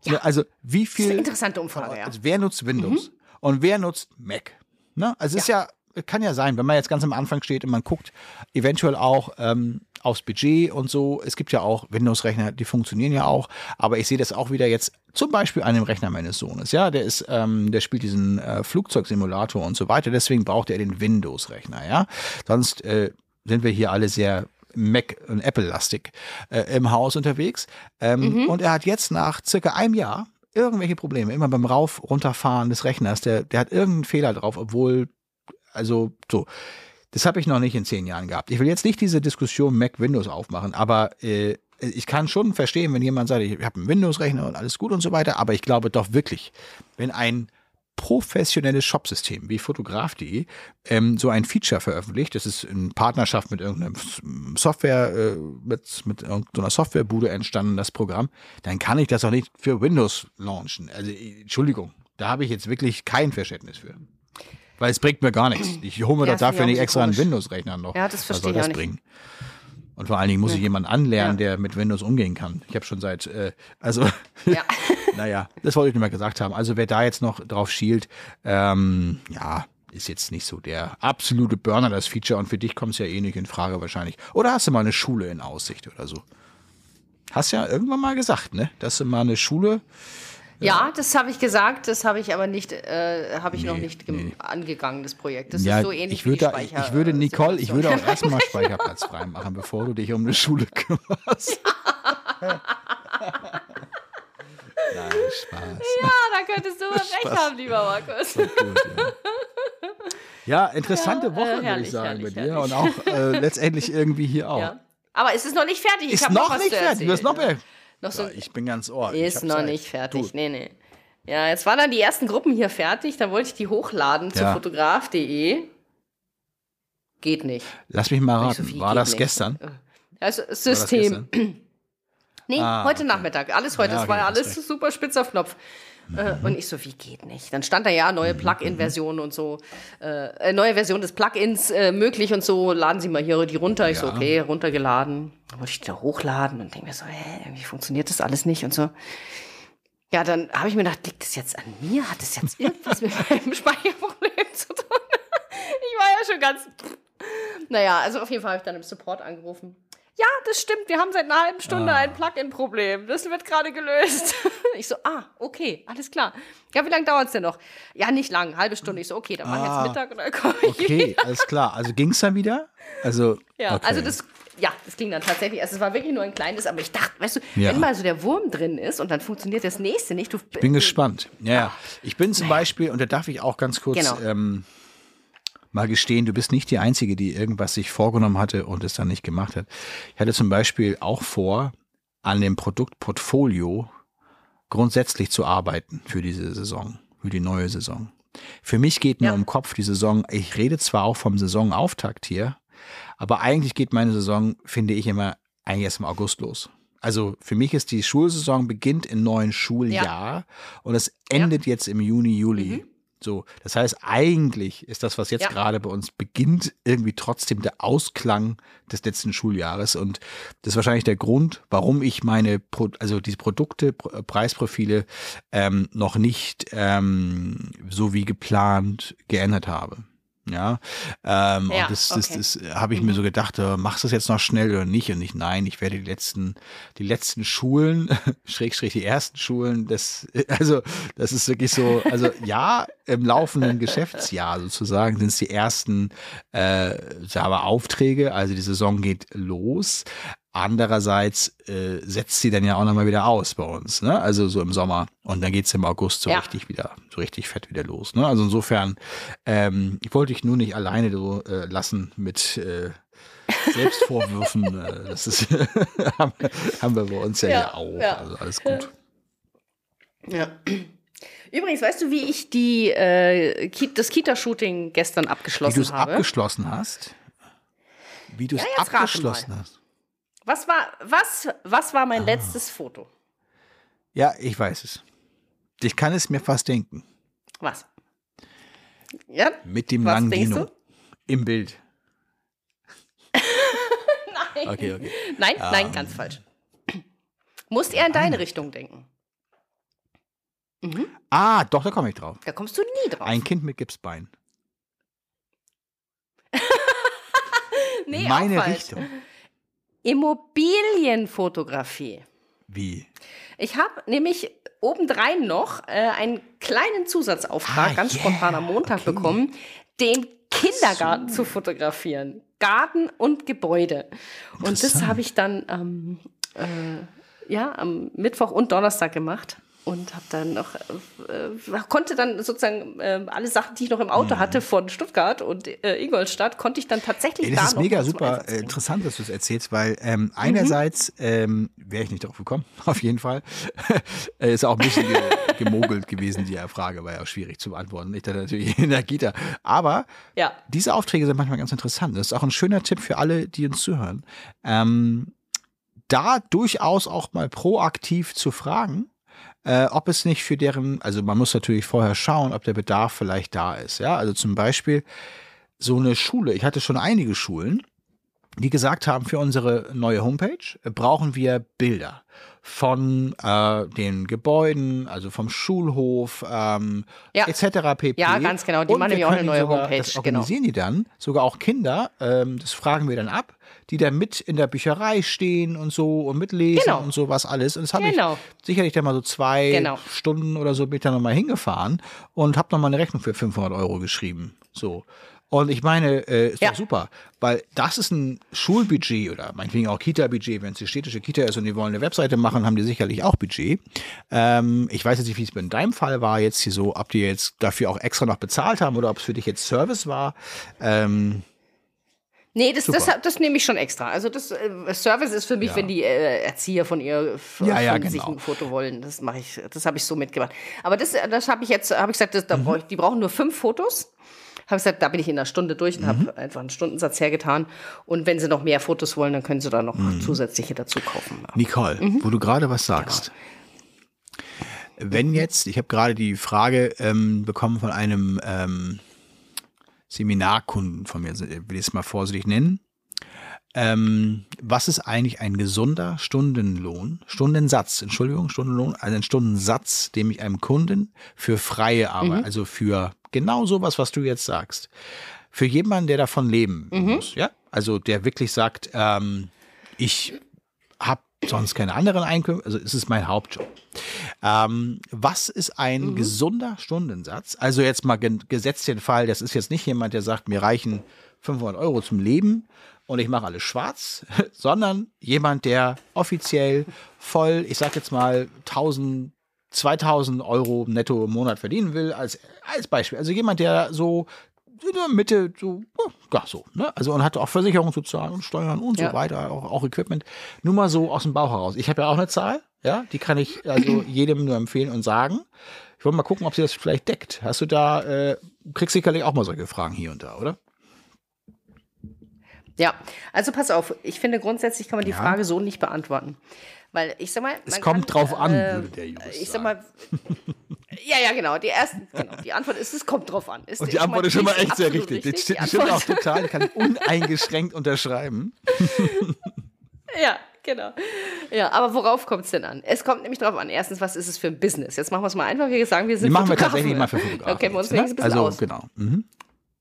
ne, also wie Das ist eine viel, interessante Umfrage, ja. also wer nutzt Windows und wer nutzt Mac? Ne? Also es ist ja, kann ja sein, wenn man jetzt ganz am Anfang steht und man guckt eventuell auch ähm, aufs Budget und so. Es gibt ja auch Windows-Rechner, die funktionieren ja auch, aber ich sehe das auch wieder jetzt zum Beispiel an dem Rechner meines Sohnes. Ja, der ist, ähm, der spielt diesen äh, Flugzeugsimulator und so weiter. Deswegen braucht er den Windows-Rechner. Ja, sonst äh, sind wir hier alle sehr Mac und Apple-lastig äh, im Haus unterwegs. Ähm, Und er hat jetzt nach circa einem Jahr irgendwelche Probleme, immer beim Rauf, runterfahren des Rechners. Der, der hat irgendeinen Fehler drauf, obwohl, also so. Das habe ich noch nicht in zehn Jahren gehabt. Ich will jetzt nicht diese Diskussion Mac-Windows aufmachen, aber äh, ich kann schon verstehen, wenn jemand sagt, ich habe einen Windows-Rechner und alles gut und so weiter, aber ich glaube doch wirklich, wenn ein professionelles Shopsystem wie fotograf.de ähm, so ein Feature veröffentlicht, das ist in Partnerschaft mit irgendeinem Software, äh, mit, mit irgendeiner Softwarebude entstanden, das Programm, dann kann ich das auch nicht für Windows launchen. Also, Entschuldigung, da habe ich jetzt wirklich kein Verständnis für. Weil es bringt mir gar nichts. Ich hole mir Ja, doch dafür ich nicht auch extra einen komisch. Windows-Rechner noch. Ja, das Was verstehe soll ich das auch nicht. bringen? Und vor allen Dingen muss ich jemanden anlernen, Ja. der mit Windows umgehen kann. Ich habe schon seit, äh, also, Ja. naja, das wollte ich nur mal gesagt haben. Also wer da jetzt noch drauf schielt, ähm, ja, ist jetzt nicht so der absolute Burner, das Feature. Und für dich kommt es ja eh nicht in Frage wahrscheinlich. Oder hast du mal eine Schule in Aussicht oder so? Hast ja irgendwann mal gesagt, ne? Dass du mal eine Schule. Ja, das habe ich gesagt, das habe ich aber nicht, äh, habe ich noch Nee, nicht gem- nee. angegangen, das Projekt. Das ja, ist so ähnlich ich wie die würde, da- Speicher. ich würde Nicole, ich würde auch erstmal Speicherplatz freimachen, bevor du dich um eine Schule kümmerst. Nein, Spaß. Ja, da könntest du wohl recht Spaß. haben, lieber Markus. Gut, ja. ja, interessante Ja, äh, Woche, würde herrlich, ich sagen, herrlich, bei dir. herrlich. Und auch äh, letztendlich irgendwie hier auch. Ja. Aber es ist noch nicht fertig. Ich Ist noch nicht fertig. Du hast noch mehr. Noch so Ja, ich bin ganz ohr. Ist noch Zeit. nicht fertig. Du, Nee, nee. Ja, jetzt waren dann die ersten Gruppen hier fertig. Da wollte ich die hochladen zu Ja. fotograf.de. Geht nicht. lass mich mal Ich so, raten. wie War das gestern? Also War das System. gestern? Nee, Ah, heute okay. Nachmittag. Alles heute. Ja, das war okay, ja hast alles super spitz auf Knopf. Äh, Und ich so, wie geht nicht? Dann stand da ja neue Plugin-Version und so, äh, äh, neue Version des Plugins äh, möglich und so, laden Sie mal hier die runter. Ich so, Ja. okay, runtergeladen. Dann wollte ich die da hochladen und denke mir so, hä, irgendwie funktioniert das alles nicht und so. Ja, dann habe ich mir gedacht, liegt das jetzt an mir? Hat das jetzt irgendwas mit meinem Speicherproblem zu tun? ich war ja schon ganz. Naja, also auf jeden Fall habe ich dann im Support angerufen. Ja, das stimmt, wir haben seit einer halben Stunde Ah. ein Plugin-Problem. Das wird gerade gelöst. Ich so, ah, okay, alles klar. Ja, wie lange dauert es denn noch? Ja, nicht lang, halbe Stunde. Ich so, okay, dann mach Ah. jetzt Mittag und dann komme ich Okay, wieder. alles klar. Also ging es dann wieder? Also, Ja, okay. also das, ja, das ging dann tatsächlich. Also es war wirklich nur ein kleines, aber ich dachte, weißt du, Ja. wenn mal so der Wurm drin ist und dann funktioniert das nächste nicht. Du, bin gespannt. Ja, ja. Ich bin zum Beispiel, und da darf ich auch ganz kurz Genau. ähm, mal gestehen, du bist nicht die Einzige, die irgendwas sich vorgenommen hatte und es dann nicht gemacht hat. Ich hatte zum Beispiel auch vor, an dem Produktportfolio grundsätzlich zu arbeiten für diese Saison, für die neue Saison. Für mich geht mir Ja. um Kopf die Saison, ich rede zwar auch vom Saisonauftakt hier, aber eigentlich geht meine Saison, finde ich immer, eigentlich erst im August los. Also für mich ist die Schulsaison beginnt im neuen Schuljahr und es endet jetzt im Juni, Juli. So, das heißt, eigentlich ist das, was jetzt Ja. gerade bei uns beginnt, irgendwie trotzdem der Ausklang des letzten Schuljahres. Und das ist wahrscheinlich der Grund, warum ich meine, Pro also diese Produkte, Pro- Preisprofile ähm, noch nicht ähm, so wie geplant geändert habe. Ja, ähm, Ja, und das, das, okay. das habe ich mir so gedacht, äh, machst du das jetzt noch schnell oder nicht? Und ich, nein, ich werde die letzten, die letzten Schulen, Schrägstrich die ersten Schulen, das, also das ist wirklich so, also ja, im laufenden Geschäftsjahr sozusagen sind es die ersten äh, sagen wir, Aufträge, also die Saison geht los. Andererseits äh, setzt sie dann ja auch nochmal wieder aus bei uns, ne? Also so im Sommer. Und dann geht's im August so Ja. richtig wieder, so richtig fett wieder los. Ne? Also insofern, ähm, ich wollte dich nur nicht alleine so äh, lassen mit äh, Selbstvorwürfen. äh, das ist haben, haben wir bei uns ja, Ja, hier auch. ja. Also alles gut. Ja. Übrigens, weißt du, wie ich die, äh, Ki das Kita-Shooting gestern Wie abgeschlossen du es habe? abgeschlossen hast. Wie du es Ja, abgeschlossen hast. Was, war, was, was war Ah. mein letztes Foto? Ja, ich weiß es. Ich kann es mir fast denken. Was? Ja? Mit dem Was langen Dino im Bild. Nein. Okay, okay. Nein, nein, ganz falsch. Musst eher in deine Richtung denken. Ah, doch, da komme ich drauf. Da kommst du nie drauf. Ein Kind mit Gipsbein. nee, Meine. Richtung. Immobilienfotografie. Wie? Ich habe nämlich obendrein noch äh, einen kleinen Zusatzauftrag, Ah, ganz yeah, spontan am Montag okay. bekommen, den Kindergarten zu fotografieren. Garten und Gebäude. Und das habe ich dann ähm, äh, ja, am Mittwoch und Donnerstag gemacht und habe dann noch äh, konnte dann sozusagen äh, alle Sachen, die ich noch im Auto Mhm. hatte von Stuttgart und äh, Ingolstadt, konnte ich dann tatsächlich Ey, da das ist noch mega super äh, interessant, dass du es erzählst, weil ähm, einerseits ähm, wäre ich nicht drauf gekommen, auf jeden Fall. Äh, ist auch ein bisschen ge gemogelt gewesen, die Frage, war ja auch schwierig zu beantworten. Ich dachte natürlich in der Kita. Aber Ja. diese Aufträge sind manchmal ganz interessant. Das ist auch ein schöner Tipp für alle, die uns zuhören. Ähm, da durchaus auch mal proaktiv zu fragen, äh, ob es nicht für deren, also man muss natürlich vorher schauen, ob der Bedarf vielleicht da ist. Ja, also zum Beispiel so eine Schule. Ich hatte schon einige Schulen, die gesagt haben, für unsere neue Homepage brauchen wir Bilder von äh, den Gebäuden, also vom Schulhof, ähm, Ja. etc. pp. Ja, ganz genau. Die Und machen nämlich auch eine neue sogar, Homepage, Das genau. organisieren die dann, sogar auch Kinder, ähm, das fragen wir dann ab, die da mit in der Bücherei stehen und so und mitlesen Genau. und sowas alles. Und das habe Genau. ich sicherlich dann mal so zwei Genau. Stunden oder so bin ich dann nochmal hingefahren und habe nochmal eine Rechnung für 500 Euro geschrieben. So. Und ich meine, äh, ist Ja. doch super, weil das ist ein Schulbudget oder meinetwegen auch Kita-Budget. Wenn es die städtische Kita ist und die wollen eine Webseite machen, haben die sicherlich auch Budget. Ähm, ich weiß jetzt nicht, wie es in deinem Fall war jetzt hier so, ob die jetzt dafür auch extra noch bezahlt haben oder ob es für dich jetzt Service war. Ähm, Nee, das, das, das nehme ich schon extra. Also das äh, Service ist für mich, Ja. wenn die äh, Erzieher von ihr Ja, ja, von sich genau. ein Foto wollen. Das mache ich, das habe ich so mitgemacht. Aber das, äh, das habe ich jetzt, habe ich gesagt, das, da Mhm. brauch ich, die brauchen nur fünf Fotos. Habe ich gesagt, da bin ich in einer Stunde durch und Mhm. habe einfach einen Stundensatz hergetan. Und wenn sie noch mehr Fotos wollen, dann können sie da noch Mhm. zusätzliche dazu kaufen. Nicole, Mhm. wo du gerade was sagst. Wenn jetzt, ich habe gerade die Frage ähm, bekommen von einem ähm, Seminarkunden von mir, will ich es mal vorsichtig nennen. Ähm, was ist eigentlich ein gesunder Stundenlohn, Stundensatz, Entschuldigung, Stundenlohn, also ein Stundensatz, den ich einem Kunden für freie Arbeit, also für genau sowas, was du jetzt sagst, für jemanden, der davon leben muss, ja, also der wirklich sagt, ähm, ich habe sonst keine anderen Einkünfte, also es ist mein Hauptjob. Ähm, was ist ein gesunder Stundensatz? Also jetzt mal ge gesetzt den Fall, das ist jetzt nicht jemand, der sagt, mir reichen 500 Euro zum Leben und ich mache alles schwarz, sondern jemand, der offiziell voll, ich sag jetzt mal 1000, 2000 Euro netto im Monat verdienen will, als, als Beispiel. Also jemand, der so in der Mitte, so, ja, so, ne? Also und hat auch Versicherung zu zahlen und Steuern und Ja. so weiter, auch, auch Equipment. Nur mal so aus dem Bauch heraus. Ich habe ja auch eine Zahl, ja, die kann ich also jedem nur empfehlen und sagen. Ich wollte mal gucken, ob sie das vielleicht deckt. Hast du da, äh, kriegst sicherlich auch mal solche Fragen hier und da, oder? Ja, also pass auf, ich finde grundsätzlich kann man die Ja. Frage so nicht beantworten. Weil ich sag mal, Es kommt kann, drauf an, äh, würde der Jurist Ich sag mal, ja, ja, genau. Die erste, genau, die Antwort ist, es kommt drauf an. Und die Antwort ist schon mal echt sehr absolut richtig. Die Die stimmt, auch total, die kann ich uneingeschränkt unterschreiben. Ja, genau. Ja, aber worauf kommt es denn an? Es kommt nämlich darauf an, erstens, was ist es für ein Business? Jetzt machen wir es mal einfach. Wir sagen, wir sind Die machen wir tatsächlich mal für Fotografen. Kennen wir uns jetzt, ne? ein bisschen Also aus. genau. Mhm.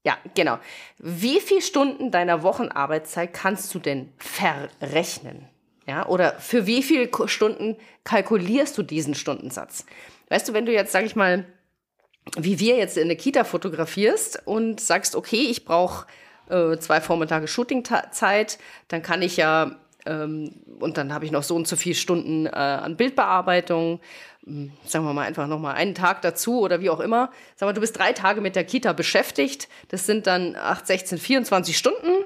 Ja, genau. Wie viele Stunden deiner Wochenarbeitszeit kannst du denn verrechnen? Ja, oder für wie viele Stunden kalkulierst du diesen Stundensatz? Weißt du, wenn du jetzt, sag ich mal, wie wir jetzt in der Kita fotografierst und sagst, okay, ich brauche äh, zwei Vormittage Shootingzeit, dann kann ich ja, und dann habe ich noch so und so viele Stunden äh, an Bildbearbeitung, ähm, sagen wir mal einfach nochmal einen Tag dazu oder wie auch immer. Sag mal, du bist drei Tage mit der Kita beschäftigt, das sind dann 8, 16, 24 Stunden,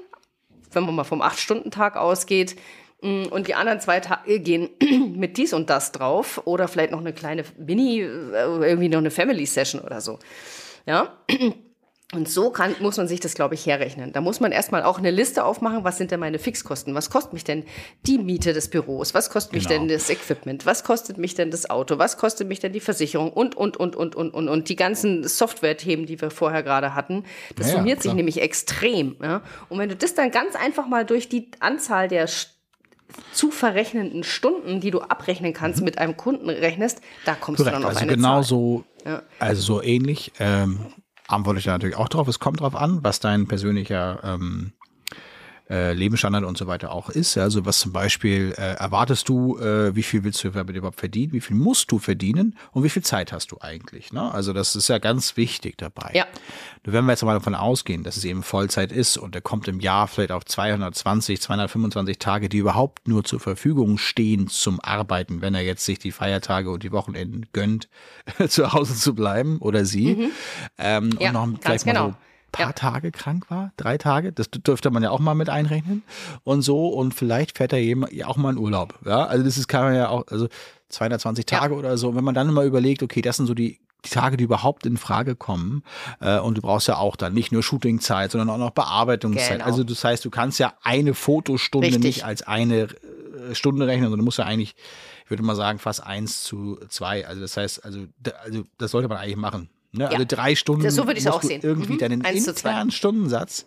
wenn man mal vom 8-Stunden-Tag ausgeht. Mm, Und die anderen zwei Tage gehen mit dies und das drauf oder vielleicht noch eine kleine Mini, äh, irgendwie noch eine Family-Session oder so. Ja. Und so kann, muss man sich das, glaube ich, herrechnen. Da muss man erstmal auch eine Liste aufmachen, was sind denn meine Fixkosten? Was kostet mich denn die Miete des Büros? Was kostet mich Genau. denn das Equipment? Was kostet mich denn das Auto? Was kostet mich denn die Versicherung? Und, und, und, und, und, und, und die ganzen Software-Themen, die wir vorher gerade hatten. Das Ja, summiert sich klar. nämlich extrem. Ja? Und wenn du das dann ganz einfach mal durch die Anzahl der zu verrechnenden Stunden, die du abrechnen kannst, mit einem Kunden rechnest, da kommst du Mhm. Korrekt, dann auf also eine genau Zahl. so, Ja. also so ähnlich. Ähm, antworte ich da natürlich auch drauf. Es kommt drauf an, was dein persönlicher ähm, äh, Lebensstandard und so weiter auch ist. Also was zum Beispiel äh, erwartest du, äh, wie viel willst du überhaupt verdienen, wie viel musst du verdienen und wie viel Zeit hast du eigentlich. Ne? Also das ist ja ganz wichtig dabei. Ja. Nur wenn wir jetzt mal davon ausgehen, dass es eben Vollzeit ist und er kommt im Jahr vielleicht auf 220, 225 Tage, die überhaupt nur zur Verfügung stehen zum Arbeiten, wenn er jetzt sich die Feiertage und die Wochenenden gönnt, zu Hause zu bleiben oder sie. Ähm, Ja, und noch vielleicht mal so genau. ein paar Ja. Tage krank war, drei Tage, das dürfte man ja auch mal mit einrechnen und so und vielleicht fährt er jemand ja auch mal in Urlaub, ja, also das ist kann man ja auch, also 220 Ja. Tage oder so, wenn man dann mal überlegt, okay, das sind so die die Tage, die überhaupt in Frage kommen äh, und du brauchst ja auch dann nicht nur Shootingzeit, sondern auch noch Bearbeitungszeit. Genau. Also das heißt, du kannst ja eine Fotostunde Richtig. nicht als eine äh, Stunde rechnen, sondern du musst ja eigentlich, ich würde mal sagen, fast eins zu zwei. Also das heißt, also, also das sollte man eigentlich machen. Ne? Also drei Stunden Das- so würde ich's musst auch sehen. irgendwie Mhm. deinen Eins zwei. internen Stundensatz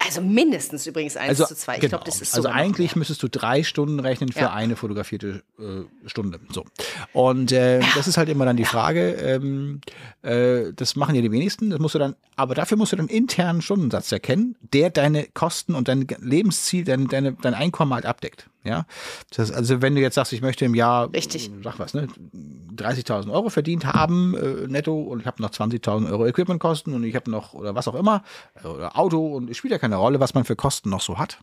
Also mindestens übrigens 1 also, zu 2. Ich genau. glaube, das ist also noch eigentlich mehr. müsstest du drei Stunden rechnen für Ja. eine fotografierte äh, Stunde. So. Und äh, das ist halt immer dann die Frage, ähm, äh, das machen ja die wenigsten, das musst du dann, aber dafür musst du dann internen Stundensatz erkennen, der deine Kosten und dein Lebensziel, dein, deine, dein Einkommen halt abdeckt. Ja, das, also wenn du jetzt sagst, ich möchte im Jahr, Richtig. sag was, ne, 30.000 Euro verdient haben äh, netto und ich habe noch 20.000 Euro Equipmentkosten und ich habe noch oder was auch immer äh, oder Auto und es spielt ja keine Rolle, was man für Kosten noch so hat.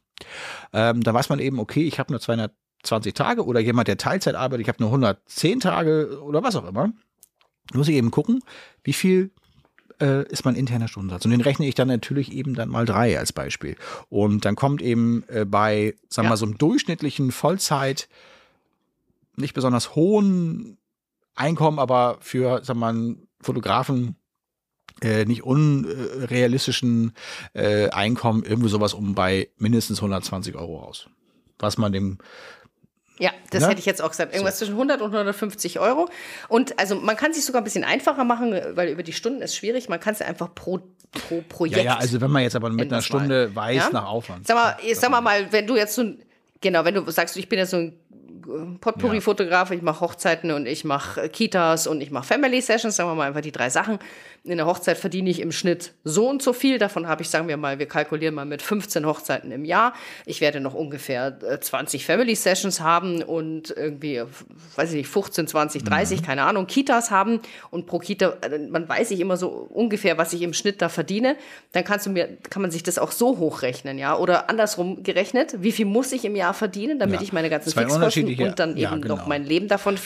Ähm, dann weiß man eben, okay, ich habe nur 220 Tage oder jemand, der Teilzeit arbeitet, ich habe nur 110 Tage oder was auch immer. Muss ich eben gucken, wie viel äh, ist mein interner Stundensatz. Und den rechne ich dann natürlich eben dann mal drei als Beispiel. Und dann kommt eben äh, bei, sagen wir Ja. mal, so einem durchschnittlichen Vollzeit nicht besonders hohen Einkommen, aber für, sagen wir mal, einen Fotografen äh, nicht unrealistischen äh, Einkommen irgendwie sowas um bei mindestens 120 Euro raus. Was man dem Ja, das Ne? hätte ich jetzt auch gesagt. Irgendwas zwischen 100 und 150 Euro. Und also man kann sich sogar ein bisschen einfacher machen, weil über die Stunden ist schwierig. Man kann es einfach pro, pro Projekt. Ja, ja, also wenn man jetzt aber mit einer Endlos mal. Stunde weiß Ja? nach Aufwand. Sag mal, jetzt sag mal mal, wenn du jetzt so ein, genau, wenn du sagst, ich bin ja so ein Potpourri-Fotograf, ich mache Hochzeiten und ich mache Kitas und ich mache Family Sessions, sagen wir mal einfach die drei Sachen. In der Hochzeit verdiene ich im Schnitt so und so viel. Davon habe ich, sagen wir mal, wir kalkulieren mal mit 15 Hochzeiten im Jahr. Ich werde noch ungefähr äh, 20 Family Sessions haben und irgendwie, äh, weiß ich nicht, 15, 20, 30, keine Ahnung, Kitas haben. Und pro Kita, äh, man weiß ich immer so ungefähr, was ich im Schnitt da verdiene. Dann kannst du mir, kann man sich das auch so hochrechnen, ja? Oder andersrum gerechnet, wie viel muss ich im Jahr verdienen, damit Ja. ich meine ganzen Zwei Fixkosten unterschiedliche- und dann ja, eben genau. noch mein Leben davon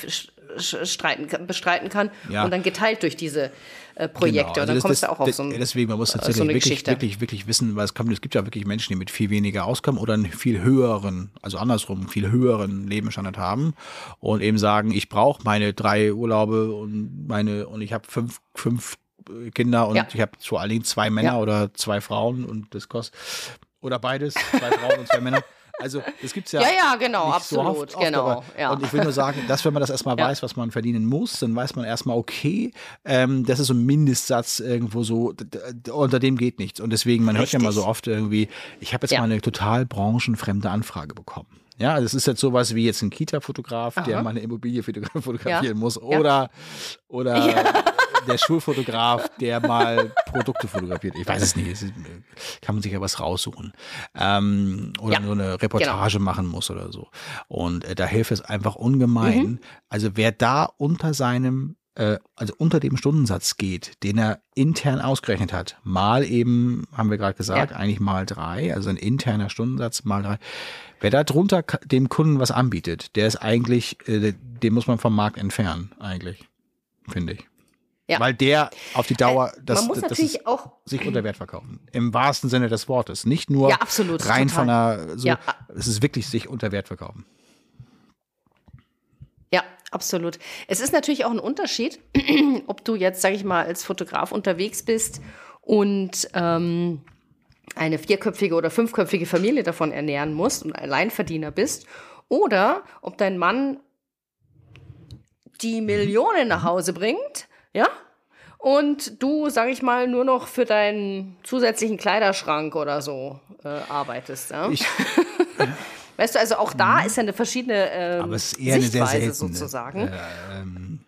streiten, kann- bestreiten kann. Ja. Und dann geteilt durch diese äh, Projekte. Genau, Und dann also kommst das- du auch auf das- so ein, Deswegen, man muss äh, tatsächlich so wirklich, Geschichte. wirklich, wirklich wissen, weil es kommt, es gibt ja wirklich Menschen, die mit viel weniger auskommen oder einen viel höheren, also andersrum, viel höheren Lebensstandard haben und eben sagen, ich brauche meine drei Urlaube und meine, und ich habe fünf, fünf äh, Kinder und Ja. ich habe vor allen Dingen zwei Männer Ja. oder zwei Frauen und das kostet, oder beides, zwei Frauen und zwei Männer. Also, das gibt's ja. Ja, ja, genau, nicht so absolut, oft, oft, genau, aber- ja. Und ich will nur sagen, dass wenn man das erstmal Ja. weiß, was man verdienen muss, dann weiß man erstmal, okay, ähm, das ist so ein Mindestsatz irgendwo so, unter dem geht nichts. Und deswegen, man hört ja mal Richtig. so oft irgendwie, ich habe jetzt Ja. mal eine total branchenfremde Anfrage bekommen. Ja, es ist jetzt sowas wie jetzt ein Kita-Fotograf, der mal eine Immobilie fotogra- fotografieren muss. Oder, oder der Schulfotograf, der mal Produkte fotografiert. Ich weiß es nicht. Es ist, kann man sich ja was raussuchen. Ähm, oder Ja, so eine Reportage machen muss oder so. Und äh, da hilft es einfach ungemein. Mhm. Also wer da unter seinem äh, also unter dem Stundensatz geht, den er intern ausgerechnet hat, mal eben, haben wir gerade gesagt, Ja. eigentlich mal drei, also ein interner Stundensatz mal drei. Wer da drunter dem Kunden was anbietet, der ist eigentlich, äh, den muss man vom Markt entfernen, eigentlich, finde ich. Ja. Weil der auf die Dauer, Äh, das, man muss das natürlich ist, auch sich unter Wert verkaufen. Im wahrsten Sinne des Wortes. Nicht nur Ja, absolut, rein total. von einer, so, Ja. es ist wirklich sich unter Wert verkaufen. Ja, absolut. Es ist natürlich auch ein Unterschied, ob du jetzt, sage ich mal, als Fotograf unterwegs bist und ähm, eine vierköpfige oder fünfköpfige Familie davon ernähren musst und Alleinverdiener bist, oder ob dein Mann die Millionen nach Hause bringt, ja, und du, sage ich mal, nur noch für deinen zusätzlichen Kleiderschrank oder so äh, arbeitest. Ja? Ich, Weißt du, also auch da ist ja eine verschiedene ähm, aber es ist eher eine sehr Sichtweise seltene sozusagen. Äh, ähm,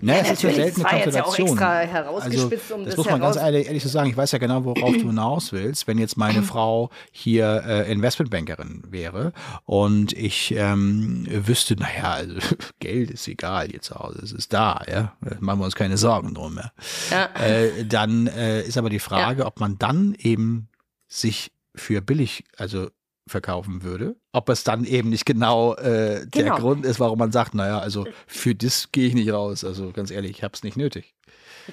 Ne, es ist eine seltene war jetzt ja auch Konstellation. extra herausgespitzt, um das das muss man ganz ehrlich, ehrlich sagen. Ich weiß ja genau, worauf du hinaus willst. Wenn jetzt meine Frau hier äh, Investmentbankerin wäre und ich ähm, wüsste, naja, also, Geld ist egal jetzt zu Hause, es ist da, ja, machen wir uns keine Sorgen drum. Ja. Ja. Äh, dann äh, ist aber die Frage, ob man dann eben sich für billig, also verkaufen würde, ob es dann eben nicht genau, äh, der Genau. Grund ist, warum man sagt, naja, also für das gehe ich nicht raus. Also ganz ehrlich, ich habe es nicht nötig.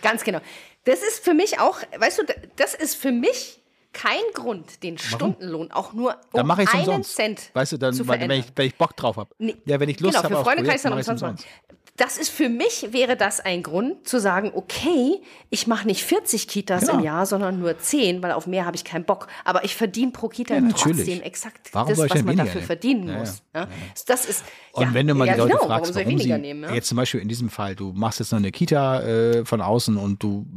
Ganz genau. Das ist für mich auch, weißt du, das ist für mich kein Grund, den Stundenlohn auch nur um es einen umsonst. Cent Weißt du, dann, zu weil, wenn, verändern. ich, wenn ich Bock drauf habe. Nee. Ja, wenn ich Lust genau, habe für Freunde kann ich Projekt, dann umsonst machen. Das ist für mich, wäre das ein Grund zu sagen, okay, ich mache nicht 40 Kitas Genau. im Jahr, sondern nur 10, weil auf mehr habe ich keinen Bock. Aber ich verdiene pro Kita Ja, trotzdem exakt Warum das, was man dafür nehmen? verdienen ja. muss. Ja. Das ist, Und ja, wenn du mal ja, die Leute genau, fragst, warum warum sie nehmen? Ja? jetzt zum Beispiel in diesem Fall, du machst jetzt noch eine Kita äh, von außen und du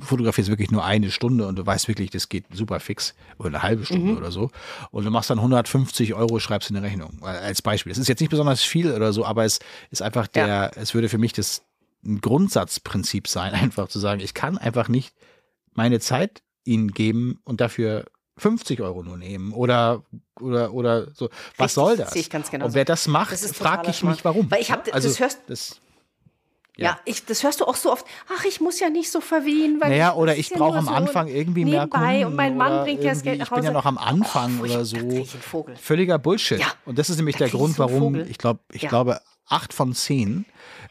fotografierst wirklich nur eine Stunde und du weißt wirklich, das geht super fix oder eine halbe Stunde Mhm. oder so und du machst dann 150 Euro, schreibst in eine Rechnung als Beispiel. Das ist jetzt nicht besonders viel oder so, aber es ist einfach der, es würde für mich das ein Grundsatzprinzip sein, einfach zu sagen, ich kann einfach nicht meine Zeit ihnen geben und dafür 50 Euro nur nehmen oder oder oder so. Was Richtig, soll das? sehe ich ganz genauso. Und wer das macht, frage ich mich, warum. Weil ich hab- also, das hörst- das, Ja, Ja. ich, das hörst du auch so oft. Ach, ich muss ja nicht so verdienen. Weil Naja, ich, oder ich brauche am so Anfang irgendwie mehr Kunden. Und mein Mann bringt ja das Geld nach Ich bin Hause. ja noch am Anfang Oh, oder so. Völliger Bullshit. Ja. Und das ist nämlich der Grund, warum, Vogel. ich glaube, ich Ja. glaube, acht von zehn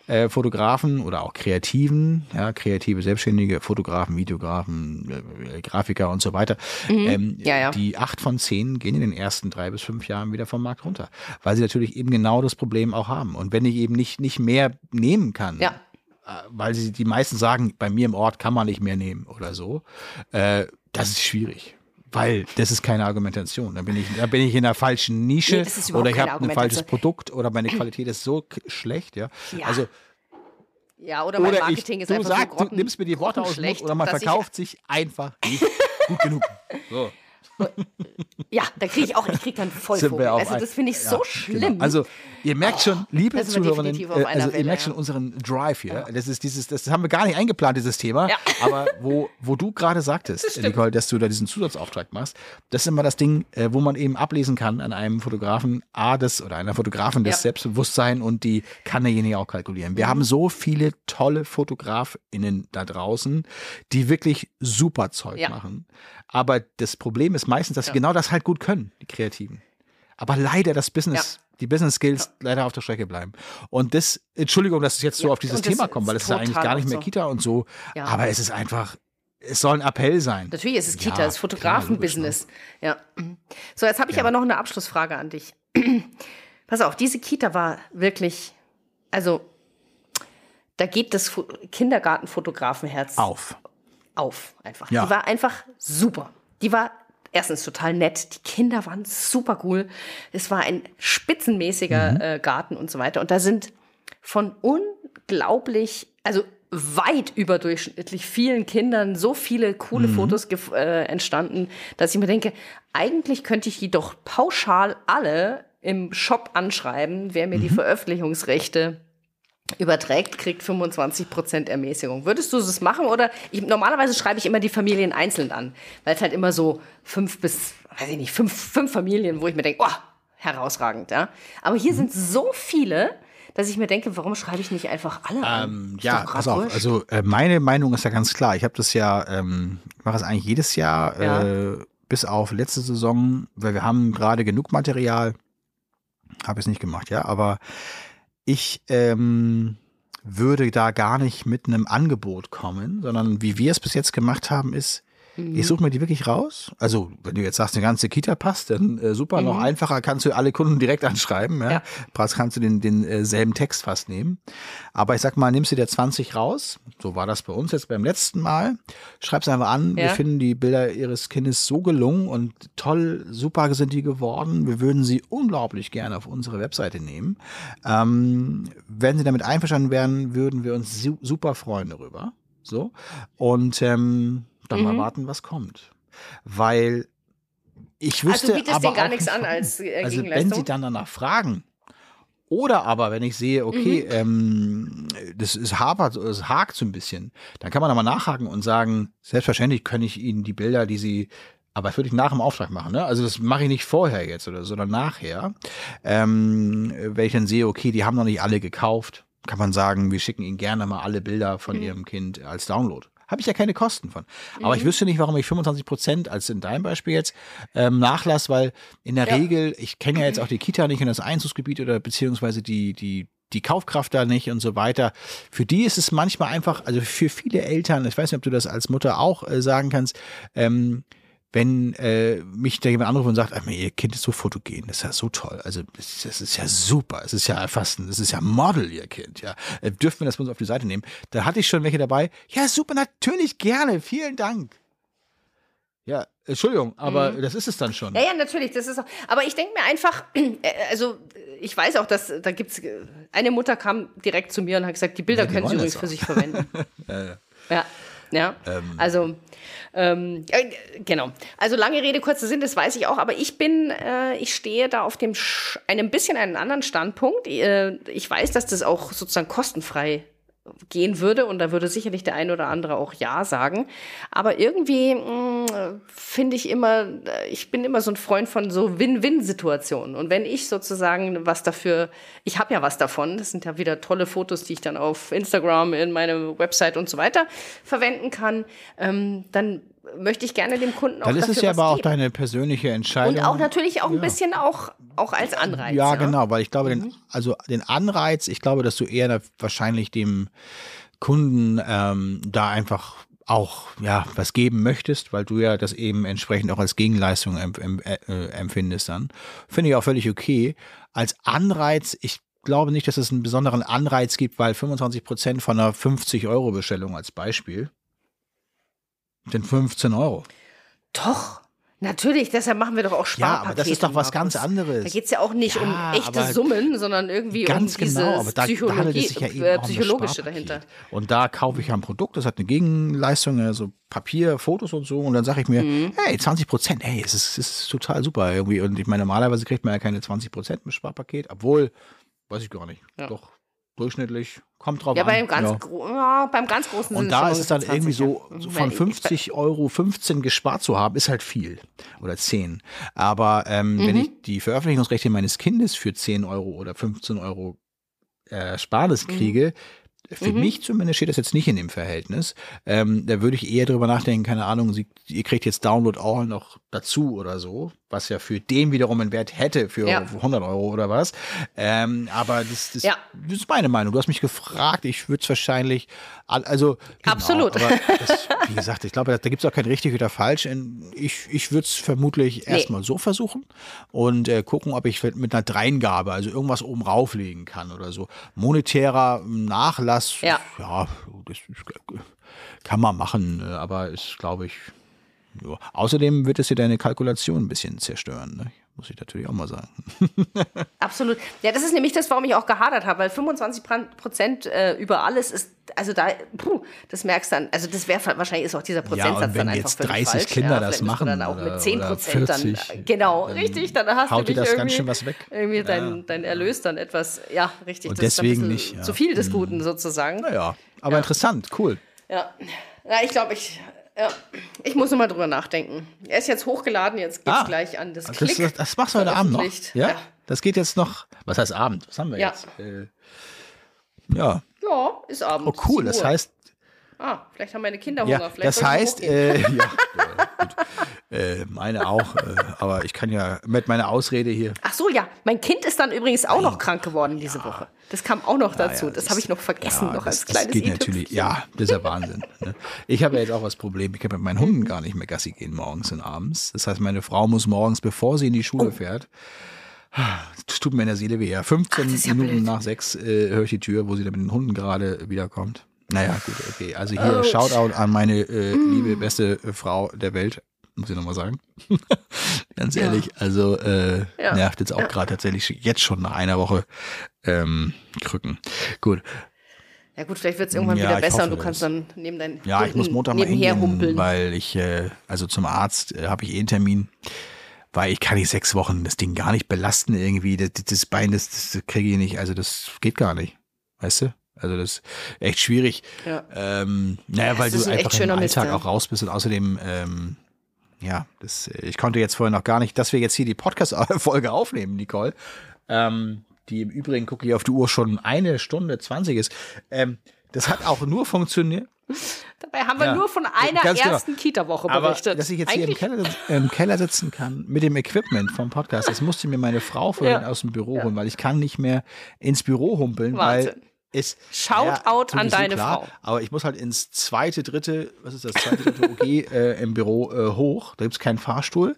äh, Fotografen oder auch Kreativen, ja, kreative Selbstständige, Fotografen, Videografen, äh, Grafiker und so weiter, ähm, Mhm. Ja, ja. die acht von zehn gehen in den ersten drei bis fünf Jahren wieder vom Markt runter, weil sie natürlich eben genau das Problem auch haben. Und wenn ich eben nicht, nicht mehr nehmen kann, Ja. äh, weil sie die meisten sagen, bei mir im Ort kann man nicht mehr nehmen oder so, äh, das ist schwierig. Weil das ist keine Argumentation. Da bin ich, da bin ich in der falschen Nische Nee, oder ich habe ein falsches. Produkt oder meine Qualität ist so schlecht, ja. Ja. Also Ja, oder mein oder Marketing ich, ist einfach sagst, so grotten, du nimmst mir die Worte aus grottenschlecht, oder man verkauft sich einfach nicht gut genug. So. Ja, da kriege ich auch, ich kriege dann wir auf Also das finde ich Ja, so genau. schlimm. Also ihr merkt schon, liebe Zuhörerinnen, äh, also ihr merkt ja. schon unseren Drive hier. Das ist dieses, das haben wir gar nicht eingeplant, dieses Thema. Ja. Aber wo, wo du gerade sagtest, Nicole, dass du da diesen Zusatzauftrag machst, das ist immer das Ding, äh, wo man eben ablesen kann an einem Fotografen, A, das oder einer Fotografin das Ja. Selbstbewusstsein und die kann derjenige auch kalkulieren. Mhm. Wir haben so viele tolle FotografInnen da draußen, die wirklich super Zeug Ja. machen. Aber das Problem ist meistens, dass sie Ja. genau das halt gut können, die Kreativen. Aber leider das Business, die Business Skills leider auf der Strecke bleiben. Und das, Entschuldigung, dass es jetzt so Ja, auf dieses Thema kommt, weil es ist ja eigentlich gar nicht mehr so. Kita und so. Ja. Aber es ist einfach, es soll ein Appell sein. Natürlich ist es Kita, Ja, es ist Fotografenbusiness. ne? Ja. So, jetzt habe ich aber noch eine Abschlussfrage an dich. Pass auf, diese Kita war wirklich, also da geht das Fo- Kindergartenfotografenherz Auf. auf einfach. Ja. Die war einfach super. Die war erstens total nett. Die Kinder waren super cool. Es war ein spitzenmäßiger Mhm. äh, Garten und so weiter. Und da sind von unglaublich, also weit überdurchschnittlich vielen Kindern so viele coole Mhm. Fotos äh, entstanden, dass ich mir denke, eigentlich könnte ich die doch pauschal alle im Shop anschreiben, wer mir die Mhm. Veröffentlichungsrechte überträgt, kriegt 25% Ermäßigung. Würdest du das machen oder ich, normalerweise schreibe ich immer die Familien einzeln an, weil es halt immer so fünf bis, weiß ich nicht, fünf, fünf Familien, wo ich mir denke, oh, herausragend, ja. Aber hier sind so viele, dass ich mir denke, warum schreibe ich nicht einfach alle an? Ähm, Ist ja, pass auf. Also äh, meine Meinung ist ja ganz klar. Ich habe das ja, ähm, ich mache es eigentlich jedes Jahr, äh, bis auf letzte Saison, weil wir haben gerade genug Material. Habe ich es nicht gemacht, ja. Aber ich ähm, würde da gar nicht mit einem Angebot kommen, sondern wie wir es bis jetzt gemacht haben, ist, Mhm. ich suche mir die wirklich raus. Also, wenn du jetzt sagst, eine ganze Kita passt, dann äh, super, noch Mhm. einfacher kannst du alle Kunden direkt anschreiben. Ja? Ja. Preis kannst du den, den äh, selben Text fast nehmen. Aber ich sag mal, nimmst du dir 20 raus, so war das bei uns jetzt beim letzten Mal, schreib's einfach an, wir Ja. finden die Bilder ihres Kindes so gelungen und toll, super sind die geworden. Wir würden sie unglaublich gerne auf unsere Webseite nehmen. Ähm, wenn sie damit einverstanden wären, würden wir uns su super freuen darüber. So. Und ähm, dann Mhm. mal warten, was kommt. Weil ich Also wüsste du bietest aber denen gar nichts nicht, an als äh, Also wenn sie dann danach fragen Oder aber, wenn ich sehe, okay, ähm, das ist hapert, es hakt so ein bisschen, dann kann man da mal nachhaken und sagen, selbstverständlich kann ich Ihnen die Bilder, die Sie aber das würde ich nach dem Auftrag machen. Ne? Also das mache ich nicht vorher jetzt oder sondern nachher. Ähm, wenn ich dann sehe, okay, die haben noch nicht alle gekauft, kann man sagen, wir schicken ihnen gerne mal alle Bilder von ihrem Kind als Download. Habe ich ja keine Kosten von. Aber ich wüsste nicht, warum ich 25 Prozent, als in deinem Beispiel jetzt, ähm, nachlass, weil in der Ja. Regel, ich kenne ja jetzt auch die Kita nicht und das Einzugsgebiet oder beziehungsweise die, die, die Kaufkraft da nicht und so weiter. Für die ist es manchmal einfach, also für viele Eltern, ich weiß nicht, ob du das als Mutter auch äh, sagen kannst, ähm, wenn äh, mich da jemand anruft und sagt, ach, ihr Kind ist so fotogen, das ist ja so toll. Also das, das ist ja super. Es ist ja fast, das ist ja Model, ihr Kind. Ja, äh, dürfen wir das uns auf die Seite nehmen? Da hatte ich schon welche dabei. Ja, super, natürlich gerne. Vielen Dank. Ja, Entschuldigung, aber das ist es dann schon. Ja, ja, natürlich, das ist auch. Aber ich denke mir einfach, äh, also ich weiß auch, dass da gibt's äh, eine Mutter kam direkt zu mir und hat gesagt, die Bilder Ja, die können Sie übrigens für sich verwenden. ja, ja. Also ähm, äh, genau. Also lange Rede kurzer Sinn, das weiß ich auch. Aber ich bin, äh, ich stehe da auf dem Sch einem bisschen einen anderen Standpunkt. Äh, ich weiß, dass das auch sozusagen kostenfrei gehen würde und da würde sicherlich der ein oder andere auch ja sagen. Aber irgendwie mh, finde ich immer, äh, ich bin immer so ein Freund von so Win-Win-Situationen. Und wenn ich sozusagen was dafür, ich habe ja was davon, das sind ja wieder tolle Fotos, die ich dann auf Instagram, in meine Website und so weiter verwenden kann, ähm, dann möchte ich gerne dem Kunden auch Dann ist es ja aber auch geben. deine persönliche Entscheidung. Und auch natürlich auch ein bisschen auch, auch als Anreiz. Ja, genau, weil ich glaube, Mhm. den, also den Anreiz, ich glaube, dass du eher da wahrscheinlich dem Kunden ähm, da einfach auch ja was geben möchtest, weil du ja das eben entsprechend auch als Gegenleistung em, äh, empfindest dann. Finde ich auch völlig okay. Als Anreiz, ich glaube nicht, dass es einen besonderen Anreiz gibt, weil 25 Prozent von einer 50 Euro Bestellung als Beispiel sind 15 Euro. Doch. Natürlich, deshalb machen wir doch auch Ja, Sparpakete. aber das ist doch was ganz anderes. Da geht es ja auch nicht Ja, um echte Summen, sondern irgendwie Ganz um diese genau, aber da, da handelt Psychologie, es sich ja eben äh, um psychologische Sparpaket. dahinter. Und da kaufe ich ja ein Produkt, das hat eine Gegenleistung, also Papier, Fotos und so. Und dann sage ich mir, Mhm. hey, 20 Prozent, hey, es ist, ist total super irgendwie. Und ich meine, normalerweise kriegt man ja keine 20 Prozent im Sparpaket, obwohl, weiß ich gar nicht, Ja. doch durchschnittlich, kommt drauf Ja, an. beim ganz, ja. gro ja, beim ganz großen Und da ist es dann irgendwie 20, so, so von meine, 50 Euro 15 gespart zu haben, ist halt viel. Oder 10. Aber ähm, wenn Mhm. ich die Veröffentlichungsrechte meines Kindes für 10 Euro oder 15 Euro äh, Sparles Mhm. Für mich zumindest steht das jetzt nicht in dem Verhältnis. Ähm, da würde ich eher drüber nachdenken, keine Ahnung, sie, ihr kriegt jetzt Download auch noch dazu oder so, was ja für den wiederum einen Wert hätte für Ja. 100 Euro oder was. Ähm, aber das, das, Ja. das ist meine Meinung. Du hast mich gefragt, ich würde es wahrscheinlich, all- also genau, Absolut. Das, wie gesagt, ich glaube, da, da gibt es auch kein richtig oder falsch. Ich, ich würde es vermutlich erstmal so versuchen und äh, gucken, ob ich mit einer Dreingabe, also irgendwas oben rauflegen kann oder so. Monetärer Nachlass, Ja. ja das kann man machen, äh, aber ist, glaube ich, ja. Außerdem wird es dir deine Kalkulation ein bisschen zerstören. Ne? Muss ich natürlich auch mal sagen. Absolut. Ja, das ist nämlich das, warum ich auch gehadert habe, weil 25 Prozent äh, über alles ist, also da, puh, das merkst du dann, also das wäre wahrscheinlich ist auch dieser Prozentsatz und wenn dann einfach jetzt völlig 30 falsch. Kinder ja, das machen dann auch oder- mit 10 oder Prozent dann, 40, äh, genau, dann richtig, dann hast haut du dir das ganz schön was weg. irgendwie dein, Ja. dein Erlös dann etwas, ja, richtig, Und deswegen nicht, ja. zu viel des Guten sozusagen. Naja, aber interessant, cool. Ja, ja ich glaube, ich, ja, ich muss nochmal drüber nachdenken. Er ist jetzt hochgeladen, jetzt geht's Ah, gleich an das Das, Klick. das, das machst du heute Abend noch? Ja? Ja. Das geht jetzt noch. Was heißt Abend? Was haben wir Ja. jetzt? Äh, ja. Ja, ist Abend. Oh, cool. 7 Das heißt, Ah, vielleicht haben meine Kinder Hunger. ja, vielleicht das heißt, äh, ja, ja, gut. Äh, meine auch. Äh, aber ich kann ja mit meiner Ausrede hier. Ach so, ja. Mein Kind ist dann übrigens auch noch krank geworden diese Woche. Das kam auch noch dazu. Ja, das habe ich noch vergessen, ja, noch das, als kleines das geht natürlich. Ja, das ist ja Wahnsinn. Ne? Ich habe ja jetzt auch das Problem, ich kann mit meinen Hunden gar nicht mehr Gassi gehen morgens und abends. Das heißt, meine Frau muss morgens, bevor sie in die Schule fährt, es tut mir in der Seele weh. Ja, 15 Oh. das ist ja Minuten blöd. nach sechs äh, höre ich die Tür, wo sie dann mit den Hunden gerade wiederkommt. Naja, gut, okay. Also hier Ouch. Shoutout an meine äh, Mm. liebe, beste äh, Frau der Welt. Muss ich nochmal sagen. Ganz ehrlich, also äh, Ja. nervt jetzt auch gerade tatsächlich jetzt schon nach einer Woche ähm, Krücken. Gut. Ja gut, vielleicht wird es irgendwann Ja, wieder besser hoffe und du kannst dann neben deinen Ja, ich muss Montag mal hingehen, humpeln. weil ich, äh, also zum Arzt äh, habe ich eh einen Termin. weil ich kann nicht sechs Wochen das Ding gar nicht belasten irgendwie. Das, das Bein, das, das kriege ich nicht. Also das geht gar nicht. Weißt du? Also das ist echt schwierig. Ja. Ähm, naja, Ja, weil du ein einfach im Alltag ja. auch raus bist und außerdem, ähm, ja, das, ich konnte jetzt vorher noch gar nicht, dass wir jetzt hier die Podcast-Folge aufnehmen, Nicole. Ähm, die im Übrigen, gucke ich auf die Uhr, schon eine Stunde 20 ist. Ähm, das hat auch nur funktioniert. Dabei haben wir Ja, nur von einer genau. ersten Kita-Woche Aber berichtet. dass ich jetzt hier im Eigentlich- Keller, im Keller sitzen kann mit dem Equipment vom Podcast, das musste mir meine Frau vorhin Ja. aus dem Büro holen, weil ich kann nicht mehr ins Büro humpeln, weil Es Shoutout an sowieso deine Frau. Aber ich muss halt ins zweite, dritte, was ist das, zweite, dritte OG äh, im Büro äh, hoch. Da gibt's keinen Fahrstuhl.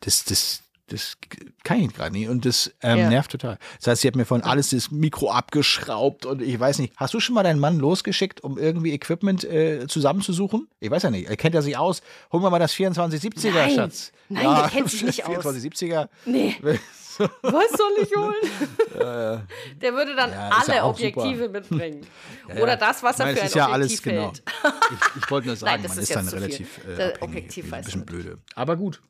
Das, das, das kann ich gerade nicht. Und das ähm, Ja. nervt total. Das heißt, sie hat mir vorhin alles das Mikro abgeschraubt und ich weiß nicht. Hast du schon mal deinen Mann losgeschickt, um irgendwie Equipment äh, zusammenzusuchen? Ich weiß ja nicht. Er kennt ja sich aus. Holen wir mal das 2470er, Nein. Schatz. Nein, der kennt sich nicht aus. 2470er. Nee, was soll ich holen? Der würde dann Ja, ja alle auch Objektive super. mitbringen. Ja, Oder ja. das, was er Nein, für ein ist ja Objektiv alles hält. genau. Ich, ich wollte nur sagen, Nein, das man ist ist dann relativ äh, Der abhängig. Objektiv ein bisschen blöde. Aber gut.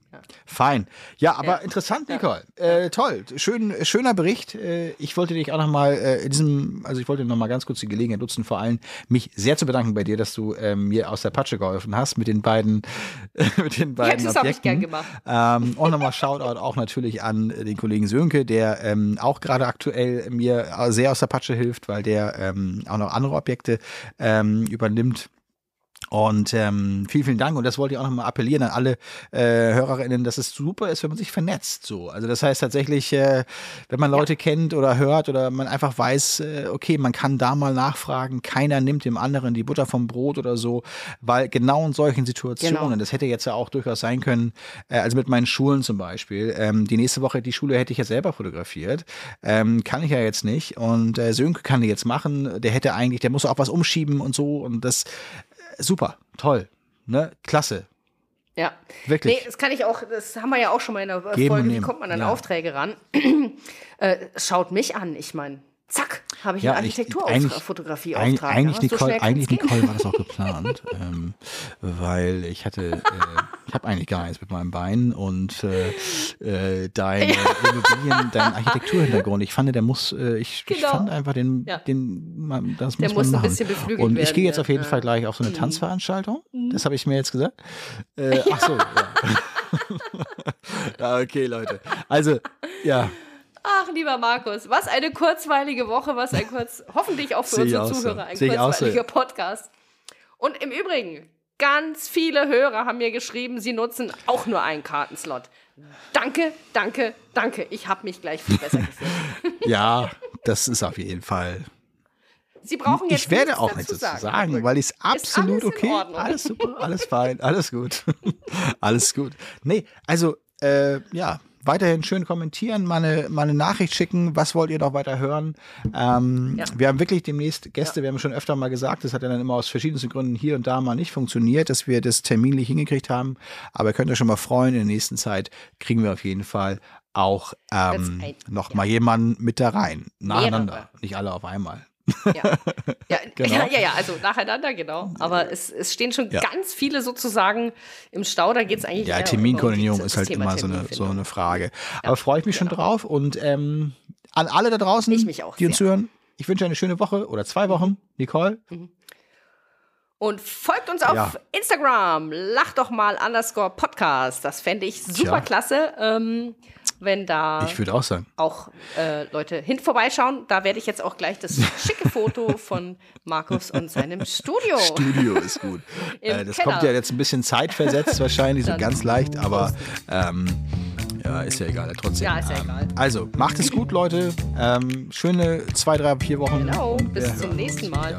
Fein. Ja, aber Ja. interessant, Nicole. Äh, toll. Schön, schöner Bericht. Äh, ich wollte dich auch noch mal äh, in diesem, also ich wollte noch mal ganz kurz die Gelegenheit nutzen, vor allem mich sehr zu bedanken bei dir, dass du ähm, mir aus der Patsche geholfen hast mit den beiden, mit den beiden das hab ich gern gemacht. Ähm, und nochmal Shoutout auch natürlich an äh, den Kollegen Sönke, der ähm, auch gerade aktuell mir äh, sehr aus der Patsche hilft, weil der ähm, auch noch andere Objekte ähm, übernimmt. Und ähm, vielen, vielen Dank. Und das wollte ich auch nochmal appellieren an alle äh, HörerInnen, dass es super ist, wenn man sich vernetzt. So. Also das heißt tatsächlich, äh, wenn man Leute kennt oder hört oder man einfach weiß, äh, okay, man kann da mal nachfragen, keiner nimmt dem anderen die Butter vom Brot oder so, weil genau in solchen Situationen, Genau. das hätte jetzt ja auch durchaus sein können, äh, also mit meinen Schulen zum Beispiel. Ähm, die nächste Woche, die Schule hätte ich ja selber fotografiert. Ähm, kann ich ja jetzt nicht. Und äh, Sönke kann die jetzt machen. Der hätte eigentlich, der muss auch was umschieben und so. Und das super, toll, ne, klasse, Ja. Wirklich. Nee, das kann ich auch, das haben wir ja auch schon mal in der Geben Folge, wie kommt man an Ja. Aufträge ran? äh, schaut mich an, ich meine, zack, habe ich Ja, einen ich- Architekturfotografie Eig- Auftrag. eigentlich, ja, so Nicole, schnell eigentlich. Nicole war das auch geplant, ähm, weil ich hatte, äh, ich habe eigentlich gar nichts mit meinem Bein und äh, äh, dein äh, Immobilien, dein Architekturhintergrund, ich fand, der muss, äh, ich, ich Genau. fand einfach den, Ja. den, man, das Der muss muss man ein bisschen beflügelt und ich gehe jetzt ja. auf jeden Ja. Mhm. Fall gleich auf so eine Tanzveranstaltung. Das habe ich mir jetzt gesagt. Äh, ach so, ja. ja, okay, Leute. Also, ja. Ach, lieber Markus, was eine kurzweilige Woche, was ein kurz, hoffentlich auch für unsere auch so. Zuhörer, ein Sehe auch so. kurzweiliger Podcast. Und im Übrigen, ganz viele Hörer haben mir geschrieben, sie nutzen auch nur einen Kartenslot. Danke, danke, danke. Ich habe mich gleich viel besser gefühlt. Ja, das ist auf jeden Fall Sie brauchen jetzt ich werde auch nichts dazu sagen, Übrigens. weil ich es absolut okay. Alles super, alles fein, alles gut. alles gut. Nee, also äh, ja, weiterhin schön kommentieren, mal eine, mal eine Nachricht schicken, was wollt ihr noch weiter hören? Ähm, Ja. Wir haben wirklich demnächst Gäste, wir haben schon öfter mal gesagt, das hat ja dann immer aus verschiedensten Gründen hier und da mal nicht funktioniert, dass wir das terminlich hingekriegt haben. Aber ihr könnt euch schon mal freuen, in der nächsten Zeit kriegen wir auf jeden Fall auch ähm, ein- noch ja. mal jemanden mit da rein. Nacheinander, Mehrere. nicht alle auf einmal. Ja. Ja, Genau. ja, ja, ja, also nacheinander, genau. Aber es, es stehen schon Ja. ganz viele sozusagen im Stau. Da geht es eigentlich Ja, Terminkoordinierung ist halt Thema immer so eine, so eine Frage. Aber freue ich mich schon drauf und ähm, an alle da draußen, Ich mich auch die uns sehr. hören, ich wünsche eine schöne Woche oder zwei Wochen. Nicole, Und folgt uns auf Ja. Instagram. Lach doch mal underscore Podcast. Das fände ich super Tja. klasse, ähm, wenn da ich würde auch sagen. auch äh, Leute hin vorbeischauen. Da werde ich jetzt auch gleich das schicke Foto von Markus und seinem Studio. Studio ist gut. Äh, das Keller. kommt ja jetzt ein bisschen zeitversetzt wahrscheinlich, so ganz leicht, aber ähm, ja, ist ja egal, trotzdem. Ja, ist ja ähm, egal. Also, macht es gut, Leute. Ähm, schöne zwei, drei, vier Wochen. Genau, bis zum nächsten Mal.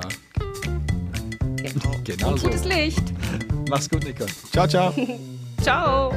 Genau. Genau und so. gutes Licht. Mach's gut, Nicole. Ciao, ciao. Ciao.